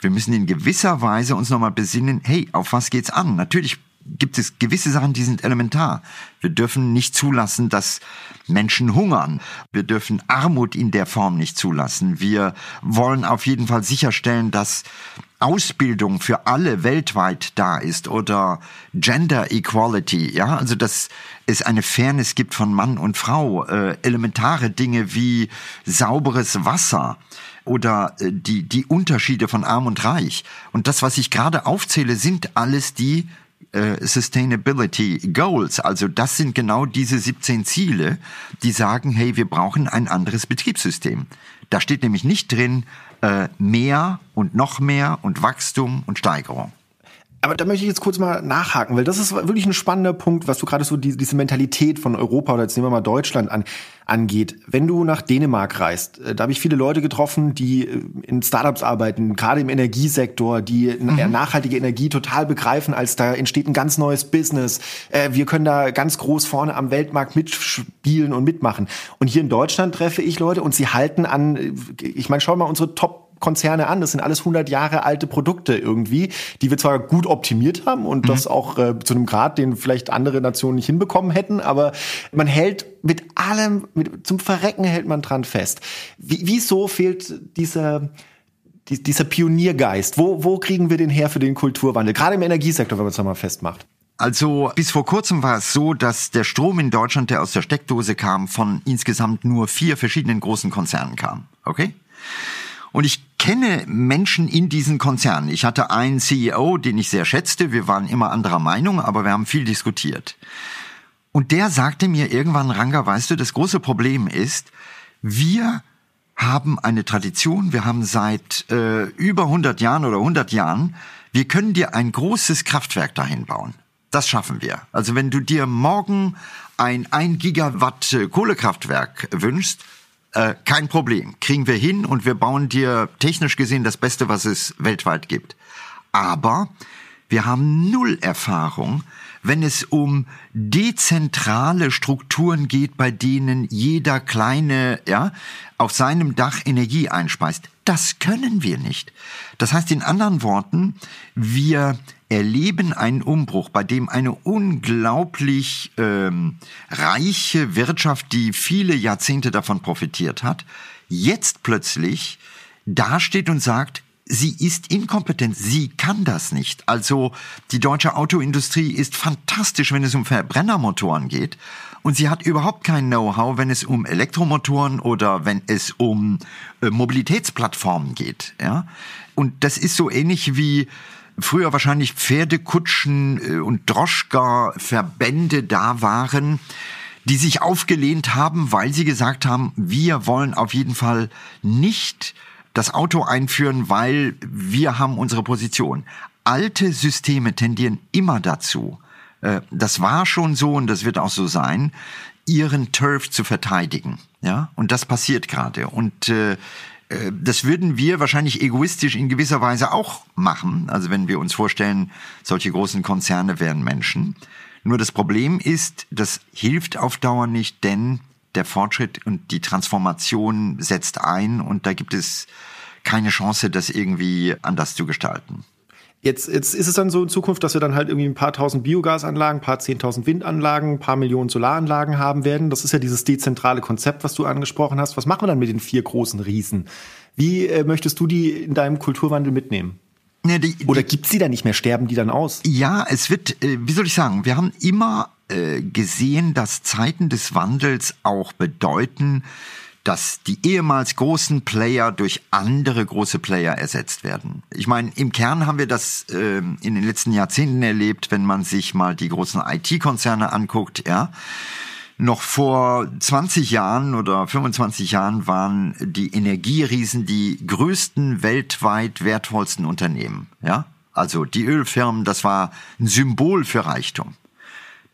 wir müssen in gewisser Weise uns nochmal besinnen, hey, auf was geht's an? Natürlich gibt es gewisse Sachen, die sind elementar. Wir dürfen nicht zulassen, dass Menschen hungern. Wir dürfen Armut in der Form nicht zulassen. Wir wollen auf jeden Fall sicherstellen, dass Ausbildung für alle weltweit da ist oder Gender Equality, ja, also dass es eine Fairness gibt von Mann und Frau, äh, elementare Dinge wie sauberes Wasser oder äh, die die Unterschiede von Arm und Reich und das, was ich gerade aufzähle, sind alles die äh, Sustainability Goals. Also das sind genau diese 17 Ziele, die sagen, hey, wir brauchen ein anderes Betriebssystem. Da steht nämlich nicht drin äh, mehr und noch mehr und Wachstum und Steigerung. Aber da möchte ich jetzt kurz mal nachhaken, weil das ist wirklich ein spannender Punkt, was du gerade so die, diese Mentalität von Europa oder jetzt nehmen wir mal Deutschland an, angeht. Wenn du nach Dänemark reist, äh, da habe ich viele Leute getroffen, die äh, in Startups arbeiten, gerade im Energiesektor, die mhm. nachhaltige Energie total begreifen, als da entsteht ein ganz neues Business. Äh, wir können da ganz groß vorne am Weltmarkt mitspielen und mitmachen. Und hier in Deutschland treffe ich Leute und sie halten an, ich meine, schau mal unsere Top Konzerne an. Das sind alles 100 Jahre alte Produkte irgendwie, die wir zwar gut optimiert haben und mhm. das auch äh, zu einem Grad, den vielleicht andere Nationen nicht hinbekommen hätten, aber man hält mit allem, mit, zum Verrecken hält man dran fest. Wie, wieso fehlt dieser dieser Pioniergeist, wo, wo kriegen wir den her für den Kulturwandel? Gerade im Energiesektor, wenn man es mal festmacht. Also bis vor kurzem war es so, dass der Strom in Deutschland, der aus der Steckdose kam, von insgesamt nur vier verschiedenen großen Konzernen kam. Okay? Und ich kenne Menschen in diesen Konzernen. Ich hatte einen CEO, den ich sehr schätzte. Wir waren immer anderer Meinung, aber wir haben viel diskutiert. Und der sagte mir irgendwann, Ranga, weißt du, das große Problem ist, wir haben eine Tradition, wir haben seit äh, über 100 Jahren oder 100 Jahren, wir können dir ein großes Kraftwerk dahin bauen. Das schaffen wir. Also wenn du dir morgen ein 1 Gigawatt äh, Kohlekraftwerk wünschst, äh, kein Problem, kriegen wir hin und wir bauen dir technisch gesehen das Beste, was es weltweit gibt. Aber wir haben null Erfahrung, wenn es um dezentrale Strukturen geht, bei denen jeder kleine, ja, auf seinem Dach Energie einspeist. Das können wir nicht. Das heißt in anderen Worten, wir erleben einen Umbruch, bei dem eine unglaublich ähm, reiche Wirtschaft, die viele Jahrzehnte davon profitiert hat, jetzt plötzlich dasteht und sagt, sie ist inkompetent, sie kann das nicht. Also die deutsche Autoindustrie ist fantastisch, wenn es um Verbrennermotoren geht. Und sie hat überhaupt kein Know-how, wenn es um Elektromotoren oder wenn es um äh, Mobilitätsplattformen geht. Ja? Und das ist so ähnlich wie früher wahrscheinlich Pferdekutschen äh, und Droschka-Verbände da waren, die sich aufgelehnt haben, weil sie gesagt haben, wir wollen auf jeden Fall nicht das Auto einführen, weil wir haben unsere Position. Alte Systeme tendieren immer dazu, äh, das war schon so und das wird auch so sein, ihren Turf zu verteidigen. Ja, und das passiert gerade. Und äh, äh, das würden wir wahrscheinlich egoistisch in gewisser Weise auch machen. Also wenn wir uns vorstellen, solche großen Konzerne wären Menschen. Nur das Problem ist, das hilft auf Dauer nicht, denn der Fortschritt und die Transformation setzt ein und da gibt es keine Chance, das irgendwie anders zu gestalten. Jetzt, jetzt ist es dann so in Zukunft, dass wir dann halt irgendwie ein paar tausend Biogasanlagen, ein paar zehntausend Windanlagen, ein paar Millionen Solaranlagen haben werden. Das ist ja dieses dezentrale Konzept, was du angesprochen hast. Was machen wir dann mit den vier großen Riesen? Wie äh, möchtest du die in deinem Kulturwandel mitnehmen? Ja, die, Oder gibt's die dann nicht mehr? Sterben die dann aus? Ja, es wird, äh, wie soll ich sagen, wir haben immer äh, gesehen, dass Zeiten des Wandels auch bedeuten, dass die ehemals großen Player durch andere große Player ersetzt werden. Ich meine, im Kern haben wir das äh, in den letzten Jahrzehnten erlebt, wenn man sich mal die großen IT-Konzerne anguckt, ja. Noch vor 20 Jahren oder 25 Jahren waren die Energieriesen die größten weltweit wertvollsten Unternehmen, ja. Also die Ölfirmen, das war ein Symbol für Reichtum.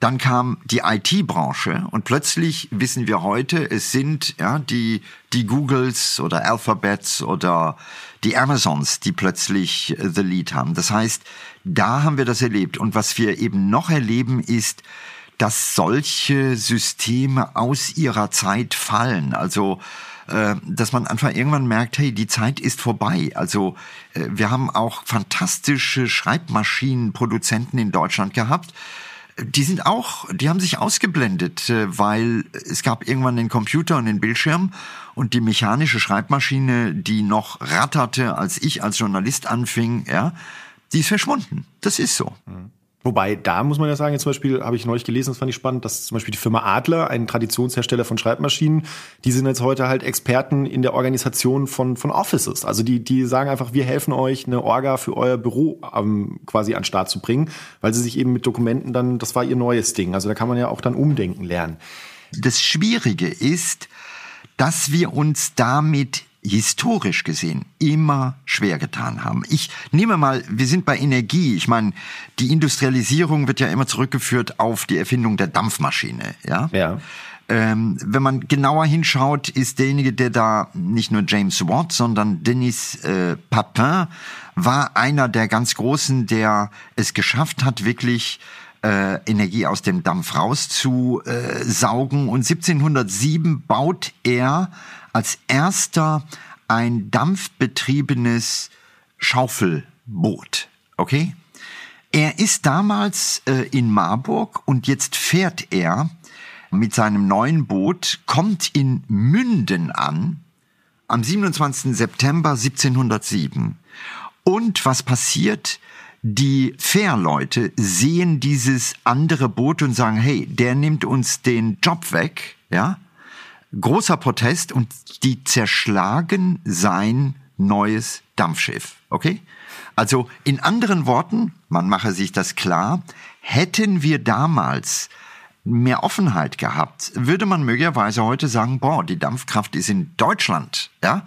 Dann kam die IT-Branche und plötzlich wissen wir heute, es sind ja die die Googles oder Alphabets oder die Amazons, die plötzlich äh, the lead haben. Das heißt, da haben wir das erlebt und was wir eben noch erleben ist, dass solche Systeme aus ihrer Zeit fallen. Also äh, dass man einfach irgendwann merkt, hey, die Zeit ist vorbei. Also äh, wir haben auch fantastische Schreibmaschinenproduzenten in Deutschland gehabt die sind auch, die haben sich ausgeblendet, äh, weil es gab irgendwann den Computer und den Bildschirm und die mechanische Schreibmaschine, die noch ratterte, als ich als Journalist anfing, ja, die ist verschwunden. Das ist so. Mhm. Wobei, da muss man ja sagen, jetzt zum Beispiel habe ich neulich gelesen, das fand ich spannend, dass zum Beispiel die Firma Adler, ein Traditionshersteller von Schreibmaschinen, die sind jetzt heute halt Experten in der Organisation von, von Offices. Also die, die sagen einfach, wir helfen euch, eine Orga für euer Büro ähm, quasi an den Start zu bringen, weil sie sich eben mit Dokumenten dann, das war ihr neues Ding. Also da kann man ja auch dann umdenken lernen. Das Schwierige ist, dass wir uns damit historisch gesehen immer schwer getan haben. Ich nehme mal, wir sind bei Energie. Ich meine, die Industrialisierung wird ja immer zurückgeführt auf die Erfindung der Dampfmaschine. Ja. Ja. Ähm, wenn man genauer hinschaut, ist derjenige, der da nicht nur James Watt, sondern Denis äh, Papin war einer der ganz Großen, der es geschafft hat, wirklich äh, Energie aus dem Dampf rauszusaugen. Und 1707 baut er als erster ein dampfbetriebenes Schaufelboot. Okay? Er ist damals äh, in Marburg und jetzt fährt er mit seinem neuen Boot, kommt in Münden an am 27. September 1707. Und was passiert? Die Fährleute sehen dieses andere Boot und sagen, hey, der nimmt uns den Job weg, ja? Großer Protest und die zerschlagen sein neues Dampfschiff. Okay? Also in anderen Worten, man mache sich das klar, hätten wir damals mehr Offenheit gehabt, würde man möglicherweise heute sagen, boah, die Dampfkraft ist in Deutschland, ja,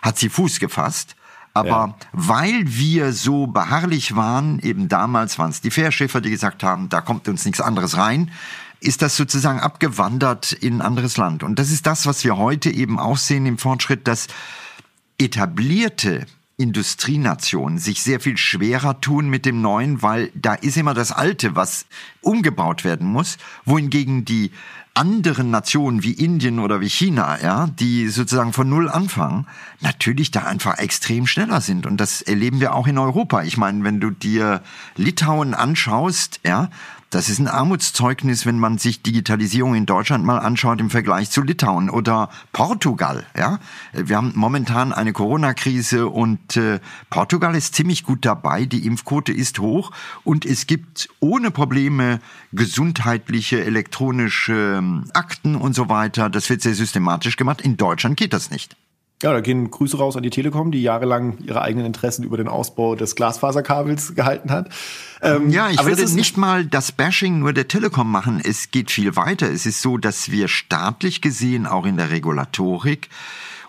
hat sie Fuß gefasst. Aber ja. weil wir so beharrlich waren, eben damals waren es die Fährschiffer, die gesagt haben, da kommt uns nichts anderes rein, ist das sozusagen abgewandert in ein anderes Land. Und das ist das, was wir heute eben auch sehen im Fortschritt, dass etablierte Industrienationen sich sehr viel schwerer tun mit dem Neuen, weil da ist immer das Alte, was umgebaut werden muss, wohingegen die anderen Nationen wie Indien oder wie China, ja, die sozusagen von Null anfangen, natürlich da einfach extrem schneller sind. Und das erleben wir auch in Europa. Ich meine, wenn du dir Litauen anschaust, ja, das ist ein Armutszeugnis, wenn man sich Digitalisierung in Deutschland mal anschaut im Vergleich zu Litauen oder Portugal. Ja, wir haben momentan eine Corona-Krise und äh, Portugal ist ziemlich gut dabei. Die Impfquote ist hoch und es gibt ohne Probleme gesundheitliche elektronische ähm, Akten und so weiter. Das wird sehr systematisch gemacht. In Deutschland geht das nicht. Ja, da gehen Grüße raus an die Telekom, die jahrelang ihre eigenen Interessen über den Ausbau des Glasfaserkabels gehalten hat. Ähm, ja, ich würde nicht mal das Bashing nur der Telekom machen. Es geht viel weiter. Es ist so, dass wir staatlich gesehen auch in der Regulatorik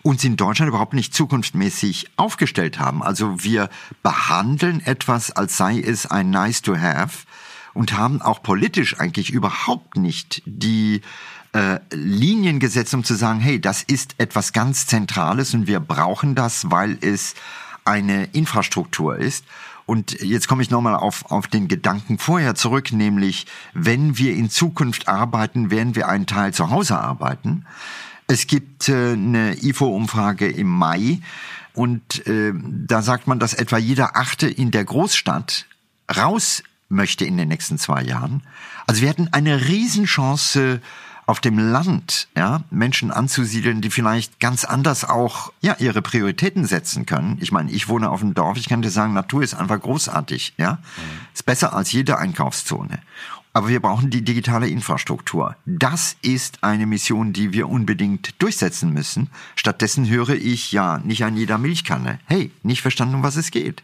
uns in Deutschland überhaupt nicht zukunftsmäßig aufgestellt haben. Also wir behandeln etwas, als sei es ein Nice to Have und haben auch politisch eigentlich überhaupt nicht die äh, Linien gesetzt, um zu sagen, hey, das ist etwas ganz Zentrales und wir brauchen das, weil es eine Infrastruktur ist. Und jetzt komme ich nochmal auf, auf den Gedanken vorher zurück, nämlich wenn wir in Zukunft arbeiten, werden wir einen Teil zu Hause arbeiten. Es gibt äh, eine IFO-Umfrage im Mai und äh, da sagt man, dass etwa jeder Achte in der Großstadt raus möchte in den nächsten zwei Jahren. Also wir hätten eine Riesenchance, auf dem Land ja, Menschen anzusiedeln, die vielleicht ganz anders auch ja, ihre Prioritäten setzen können. Ich meine, ich wohne auf dem Dorf, ich kann dir sagen, Natur ist einfach großartig. Ja? Mhm. Ist besser als jede Einkaufszone. Aber wir brauchen die digitale Infrastruktur. Das ist eine Mission, die wir unbedingt durchsetzen müssen. Stattdessen höre ich ja nicht an jeder Milchkanne. Hey, nicht verstanden, um was es geht.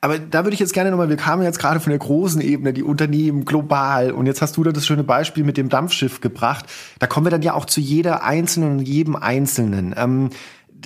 Aber da würde ich jetzt gerne nochmal, wir kamen jetzt gerade von der großen Ebene, die Unternehmen global und jetzt hast du da das schöne Beispiel mit dem Dampfschiff gebracht. Da kommen wir dann ja auch zu jeder Einzelnen und jedem Einzelnen. Ähm,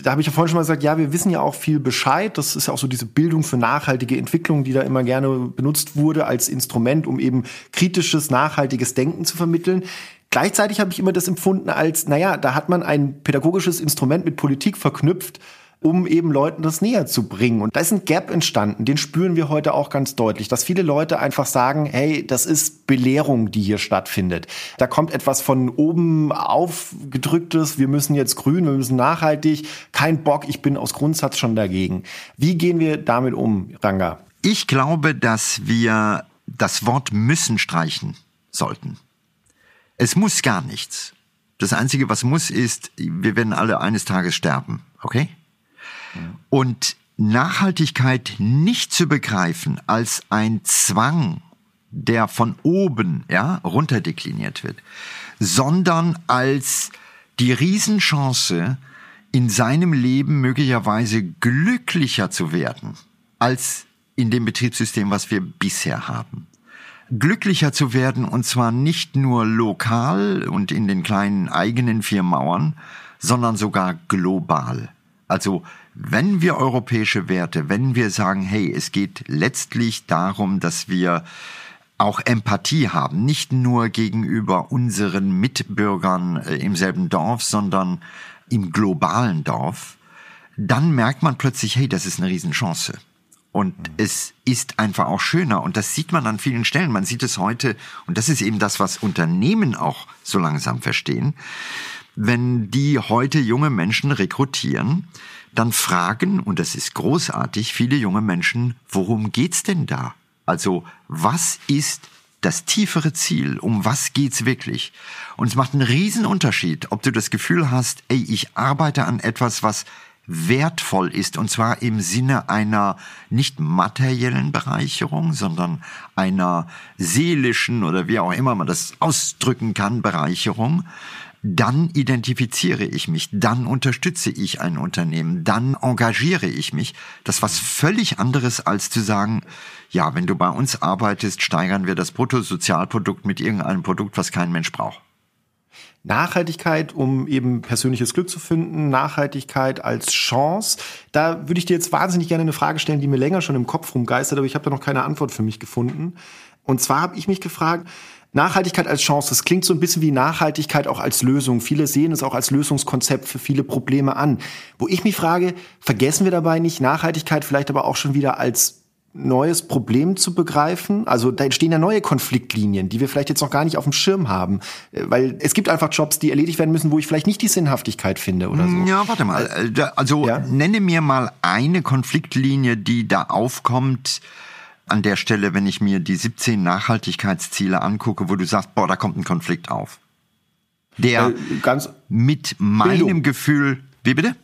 da habe ich ja vorhin schon mal gesagt, ja, wir wissen ja auch viel Bescheid. Das ist ja auch so diese Bildung für nachhaltige Entwicklung, die da immer gerne benutzt wurde als Instrument, um eben kritisches, nachhaltiges Denken zu vermitteln. Gleichzeitig habe ich immer das empfunden als, naja, da hat man ein pädagogisches Instrument mit Politik verknüpft um eben Leuten das näher zu bringen. Und da ist ein Gap entstanden, den spüren wir heute auch ganz deutlich, dass viele Leute einfach sagen, hey, das ist Belehrung, die hier stattfindet. Da kommt etwas von oben aufgedrücktes, wir müssen jetzt grün, wir müssen nachhaltig, kein Bock, ich bin aus Grundsatz schon dagegen. Wie gehen wir damit um, Ranga? Ich glaube, dass wir das Wort müssen streichen sollten. Es muss gar nichts. Das Einzige, was muss, ist, wir werden alle eines Tages sterben. Okay? Und Nachhaltigkeit nicht zu begreifen als ein Zwang, der von oben ja, runterdekliniert wird, sondern als die Riesenchance, in seinem Leben möglicherweise glücklicher zu werden als in dem Betriebssystem, was wir bisher haben. Glücklicher zu werden und zwar nicht nur lokal und in den kleinen eigenen vier Mauern, sondern sogar global. Also wenn wir europäische Werte, wenn wir sagen, hey, es geht letztlich darum, dass wir auch Empathie haben, nicht nur gegenüber unseren Mitbürgern äh, im selben Dorf, sondern im globalen Dorf, dann merkt man plötzlich, hey, das ist eine Riesenchance. Und mhm. es ist einfach auch schöner. Und das sieht man an vielen Stellen. Man sieht es heute, und das ist eben das, was Unternehmen auch so langsam verstehen wenn die heute junge Menschen rekrutieren, dann fragen, und das ist großartig, viele junge Menschen, worum geht's denn da? Also, was ist das tiefere Ziel? Um was geht's wirklich? Und es macht einen riesen Unterschied, ob du das Gefühl hast, ey, ich arbeite an etwas, was wertvoll ist, und zwar im Sinne einer nicht materiellen Bereicherung, sondern einer seelischen oder wie auch immer man das ausdrücken kann, Bereicherung, dann identifiziere ich mich, dann unterstütze ich ein Unternehmen, dann engagiere ich mich. Das ist was völlig anderes als zu sagen, ja, wenn du bei uns arbeitest, steigern wir das Bruttosozialprodukt mit irgendeinem Produkt, was kein Mensch braucht. Nachhaltigkeit, um eben persönliches Glück zu finden, Nachhaltigkeit als Chance. Da würde ich dir jetzt wahnsinnig gerne eine Frage stellen, die mir länger schon im Kopf rumgeistert, aber ich habe da noch keine Antwort für mich gefunden. Und zwar habe ich mich gefragt, Nachhaltigkeit als Chance, das klingt so ein bisschen wie Nachhaltigkeit auch als Lösung. Viele sehen es auch als Lösungskonzept für viele Probleme an. Wo ich mich frage, vergessen wir dabei nicht Nachhaltigkeit vielleicht aber auch schon wieder als neues Problem zu begreifen? Also da entstehen ja neue Konfliktlinien, die wir vielleicht jetzt noch gar nicht auf dem Schirm haben. Weil es gibt einfach Jobs, die erledigt werden müssen, wo ich vielleicht nicht die Sinnhaftigkeit finde oder so. Ja, warte mal. Äh, also ja? nenne mir mal eine Konfliktlinie, die da aufkommt, an der Stelle, wenn ich mir die 17 Nachhaltigkeitsziele angucke, wo du sagst, boah, da kommt ein Konflikt auf. Der äh, ganz mit meinem Bildung. Gefühl, wie bitte?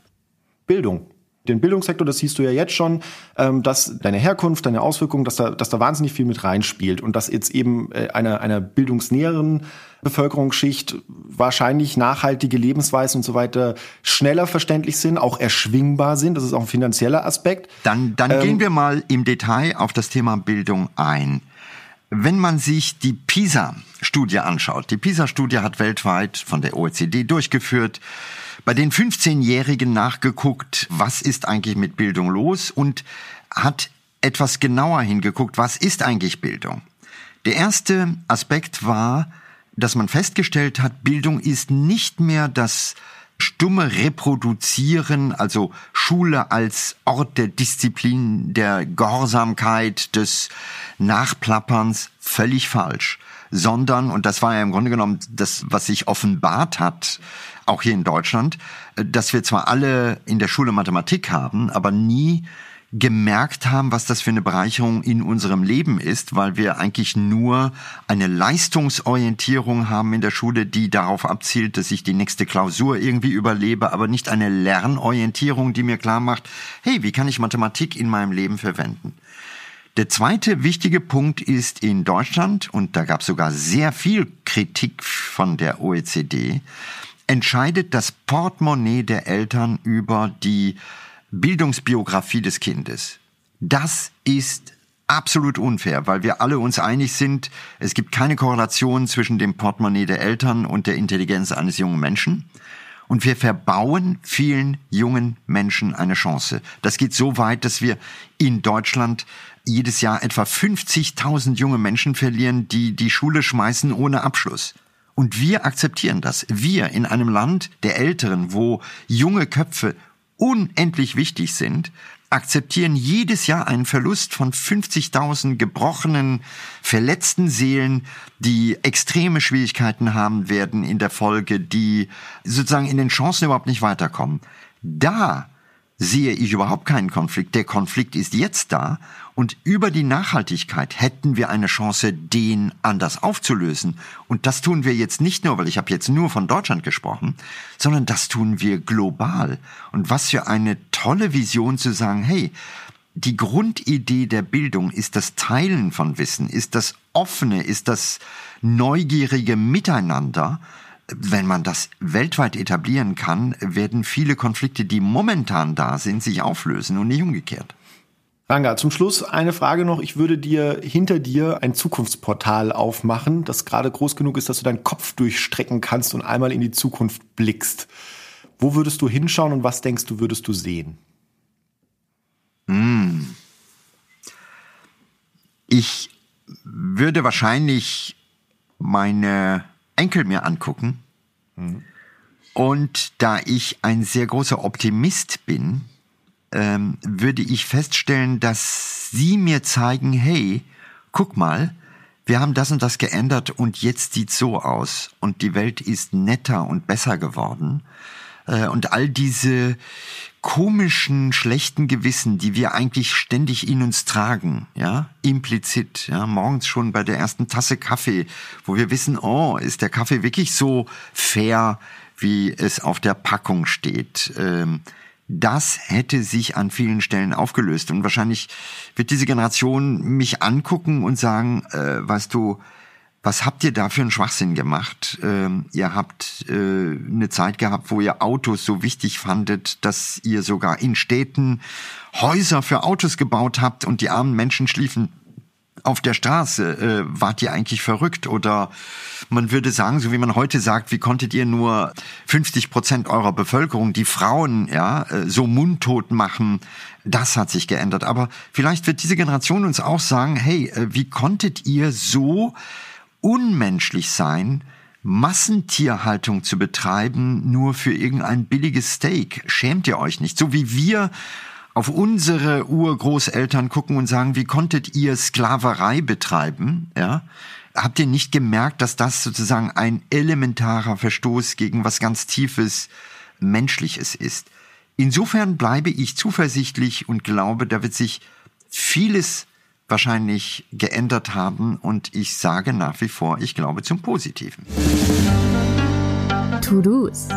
Bildung den Bildungssektor, das siehst du ja jetzt schon, ähm, dass deine Herkunft, deine Auswirkungen, dass da, dass da wahnsinnig viel mit reinspielt und dass jetzt eben äh, einer, einer bildungsnäheren Bevölkerungsschicht wahrscheinlich nachhaltige Lebensweisen und so weiter schneller verständlich sind, auch erschwingbar sind. Das ist auch ein finanzieller Aspekt. Dann, dann ähm, gehen wir mal im Detail auf das Thema Bildung ein. Wenn man sich die PISA-Studie anschaut, die PISA-Studie hat weltweit von der OECD durchgeführt, bei den 15-Jährigen nachgeguckt, was ist eigentlich mit Bildung los und hat etwas genauer hingeguckt, was ist eigentlich Bildung. Der erste Aspekt war, dass man festgestellt hat, Bildung ist nicht mehr das stumme Reproduzieren, also Schule als Ort der Disziplin, der Gehorsamkeit, des Nachplapperns, völlig falsch. Sondern, und das war ja im Grunde genommen das, was sich offenbart hat, auch hier in Deutschland, dass wir zwar alle in der Schule Mathematik haben, aber nie gemerkt haben, was das für eine Bereicherung in unserem Leben ist, weil wir eigentlich nur eine Leistungsorientierung haben in der Schule, die darauf abzielt, dass ich die nächste Klausur irgendwie überlebe, aber nicht eine Lernorientierung, die mir klar macht, hey, wie kann ich Mathematik in meinem Leben verwenden? Der zweite wichtige Punkt ist in Deutschland, und da gab es sogar sehr viel Kritik von der OECD, entscheidet das Portemonnaie der Eltern über die Bildungsbiografie des Kindes. Das ist absolut unfair, weil wir alle uns einig sind, es gibt keine Korrelation zwischen dem Portemonnaie der Eltern und der Intelligenz eines jungen Menschen. Und wir verbauen vielen jungen Menschen eine Chance. Das geht so weit, dass wir in Deutschland jedes Jahr etwa 50.000 junge Menschen verlieren, die die Schule schmeißen ohne Abschluss. Und wir akzeptieren das. Wir in einem Land der Älteren, wo junge Köpfe unendlich wichtig sind, akzeptieren jedes Jahr einen Verlust von 50.000 gebrochenen, verletzten Seelen, die extreme Schwierigkeiten haben werden in der Folge, die sozusagen in den Chancen überhaupt nicht weiterkommen. Da sehe ich überhaupt keinen Konflikt. Der Konflikt ist jetzt da und über die Nachhaltigkeit hätten wir eine Chance, den anders aufzulösen. Und das tun wir jetzt nicht nur, weil ich habe jetzt nur von Deutschland gesprochen, sondern das tun wir global. Und was für eine tolle Vision zu sagen, hey, die Grundidee der Bildung ist das Teilen von Wissen, ist das offene, ist das neugierige Miteinander wenn man das weltweit etablieren kann, werden viele Konflikte, die momentan da sind, sich auflösen und nicht umgekehrt. Ranga, zum Schluss eine Frage noch. Ich würde dir hinter dir ein Zukunftsportal aufmachen, das gerade groß genug ist, dass du deinen Kopf durchstrecken kannst und einmal in die Zukunft blickst. Wo würdest du hinschauen und was denkst du, würdest du sehen? Hm. Ich würde wahrscheinlich meine Enkel mir angucken. Mhm. Und da ich ein sehr großer Optimist bin, ähm, würde ich feststellen, dass sie mir zeigen, hey, guck mal, wir haben das und das geändert und jetzt sieht's so aus und die Welt ist netter und besser geworden. Äh, und all diese komischen, schlechten Gewissen, die wir eigentlich ständig in uns tragen, ja, implizit, ja, morgens schon bei der ersten Tasse Kaffee, wo wir wissen, oh, ist der Kaffee wirklich so fair, wie es auf der Packung steht. Ähm, das hätte sich an vielen Stellen aufgelöst. Und wahrscheinlich wird diese Generation mich angucken und sagen, äh, weißt du, was habt ihr da für einen Schwachsinn gemacht? Ähm, ihr habt äh, eine Zeit gehabt, wo ihr Autos so wichtig fandet, dass ihr sogar in Städten Häuser für Autos gebaut habt und die armen Menschen schliefen auf der Straße. Äh, wart ihr eigentlich verrückt? Oder man würde sagen, so wie man heute sagt, wie konntet ihr nur 50 Prozent eurer Bevölkerung, die Frauen, ja, äh, so mundtot machen? Das hat sich geändert. Aber vielleicht wird diese Generation uns auch sagen, hey, äh, wie konntet ihr so unmenschlich sein, Massentierhaltung zu betreiben, nur für irgendein billiges Steak. Schämt ihr euch nicht? So wie wir auf unsere Urgroßeltern gucken und sagen, wie konntet ihr Sklaverei betreiben? Ja? Habt ihr nicht gemerkt, dass das sozusagen ein elementarer Verstoß gegen was ganz Tiefes Menschliches ist? Insofern bleibe ich zuversichtlich und glaube, da wird sich vieles wahrscheinlich geändert haben und ich sage nach wie vor, ich glaube zum Positiven. To-Dos.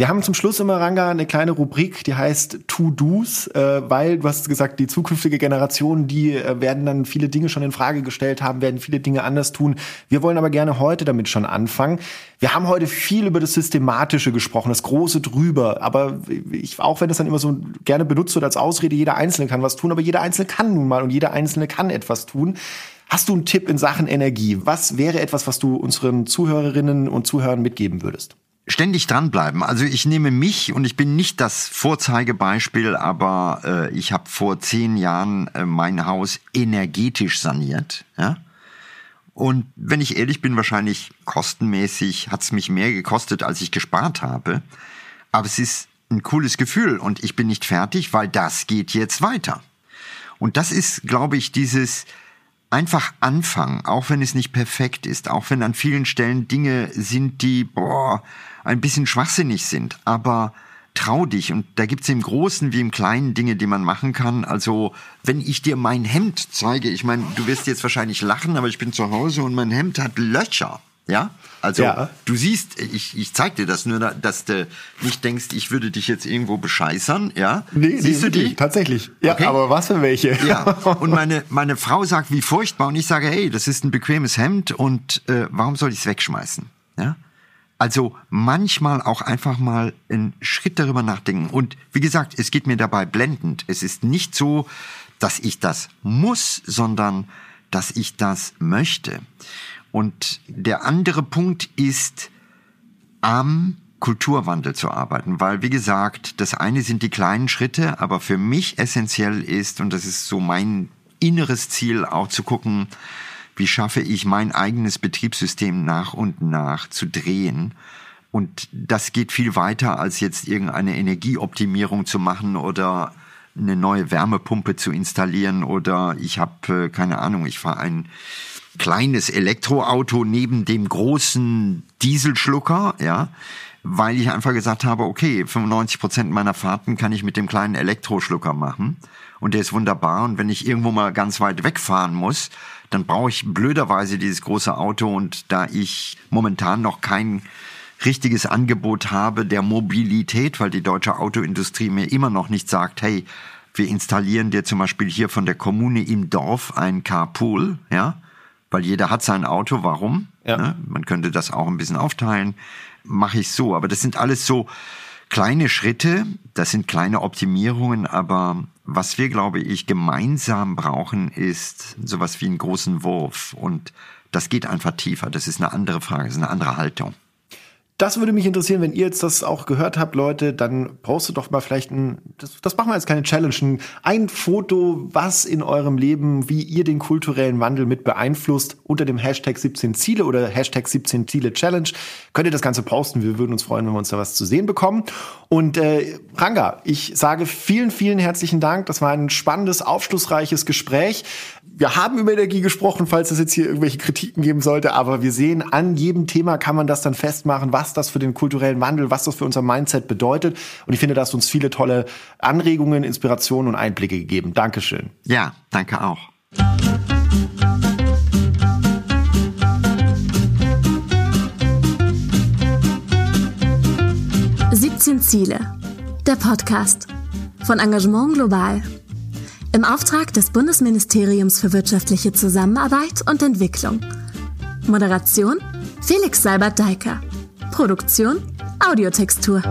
Wir haben zum Schluss immer, Ranga, eine kleine Rubrik, die heißt To-Dos, äh, weil du hast gesagt, die zukünftige Generation, die äh, werden dann viele Dinge schon in Frage gestellt haben, werden viele Dinge anders tun. Wir wollen aber gerne heute damit schon anfangen. Wir haben heute viel über das Systematische gesprochen, das Große drüber, aber ich, auch wenn das dann immer so gerne benutzt wird als Ausrede, jeder Einzelne kann was tun, aber jeder Einzelne kann nun mal und jeder Einzelne kann etwas tun. Hast du einen Tipp in Sachen Energie? Was wäre etwas, was du unseren Zuhörerinnen und Zuhörern mitgeben würdest? Ständig dranbleiben. Also ich nehme mich und ich bin nicht das Vorzeigebeispiel, aber äh, ich habe vor zehn Jahren äh, mein Haus energetisch saniert. Ja? Und wenn ich ehrlich bin, wahrscheinlich kostenmäßig hat es mich mehr gekostet, als ich gespart habe. Aber es ist ein cooles Gefühl und ich bin nicht fertig, weil das geht jetzt weiter. Und das ist, glaube ich, dieses einfach anfangen, auch wenn es nicht perfekt ist, auch wenn an vielen Stellen Dinge sind, die boah, ein bisschen schwachsinnig sind, aber trau dich. Und da gibt's im Großen wie im Kleinen Dinge, die man machen kann. Also, wenn ich dir mein Hemd zeige, ich meine, du wirst jetzt wahrscheinlich lachen, aber ich bin zu Hause und mein Hemd hat Löcher. Ja, also ja. du siehst, ich, ich zeig dir das nur, dass du nicht denkst, ich würde dich jetzt irgendwo bescheißern, ja? Nee, Siehst nee, du die? Tatsächlich. Ja, okay. aber was für welche? Ja. [laughs] Und meine meine Frau sagt, wie furchtbar, und ich sage, hey, das ist ein bequemes Hemd und äh, warum soll ich es wegschmeißen? Ja. Also manchmal auch einfach mal einen Schritt darüber nachdenken. Und wie gesagt, es geht mir dabei blendend. Es ist nicht so, dass ich das muss, sondern dass ich das möchte. Und der andere Punkt ist, am Kulturwandel zu arbeiten, weil wie gesagt, das eine sind die kleinen Schritte, aber für mich essentiell ist, und das ist so mein inneres Ziel, auch zu gucken, wie schaffe ich mein eigenes Betriebssystem nach und nach zu drehen. Und das geht viel weiter, als jetzt irgendeine Energieoptimierung zu machen oder eine neue Wärmepumpe zu installieren oder ich habe, äh, keine Ahnung, ich fahre ein kleines Elektroauto neben dem großen Dieselschlucker, ja, weil ich einfach gesagt habe, okay, 95 Prozent meiner Fahrten kann ich mit dem kleinen Elektroschlucker machen. Und der ist wunderbar. Und wenn ich irgendwo mal ganz weit wegfahren muss, dann brauche ich blöderweise dieses große Auto. Und da ich momentan noch kein richtiges Angebot habe der Mobilität, weil die deutsche Autoindustrie mir immer noch nicht sagt, hey, wir installieren dir zum Beispiel hier von der Kommune im Dorf ein Carpool, ja, weil jeder hat sein Auto. Warum? Ja. Ne? Man könnte das auch ein bisschen aufteilen. Mache ich so. Aber das sind alles so kleine Schritte, das sind kleine Optimierungen, aber was wir, glaube ich, gemeinsam brauchen, ist sowas wie einen großen Wurf. Und das geht einfach tiefer. Das ist eine andere Frage, das ist eine andere Haltung. Das würde mich interessieren, wenn ihr jetzt das auch gehört habt, Leute, dann postet doch mal vielleicht ein, das, das machen wir jetzt keine Challenge, ein, Foto, was in eurem Leben, wie ihr den kulturellen Wandel mit beeinflusst, unter dem Hashtag 17 Ziele oder Hashtag 17 Ziele Challenge. Könnt ihr das Ganze posten. Wir würden uns freuen, wenn wir uns da was zu sehen bekommen. Und äh, Ranga, ich sage vielen, vielen herzlichen Dank. Das war ein spannendes, aufschlussreiches Gespräch wir haben über Energie gesprochen, falls es jetzt hier irgendwelche Kritiken geben sollte, aber wir sehen, an jedem Thema kann man das dann festmachen, was das für den kulturellen Wandel, was das für unser Mindset bedeutet. Und ich finde, da hast uns viele tolle Anregungen, Inspirationen und Einblicke gegeben. Dankeschön. Ja, danke auch. »17 Ziele«, der Podcast von Engagement Global. Im Auftrag des Bundesministeriums für wirtschaftliche Zusammenarbeit und Entwicklung. Moderation Felix Seibert-Deiker. Produktion Audiotextur.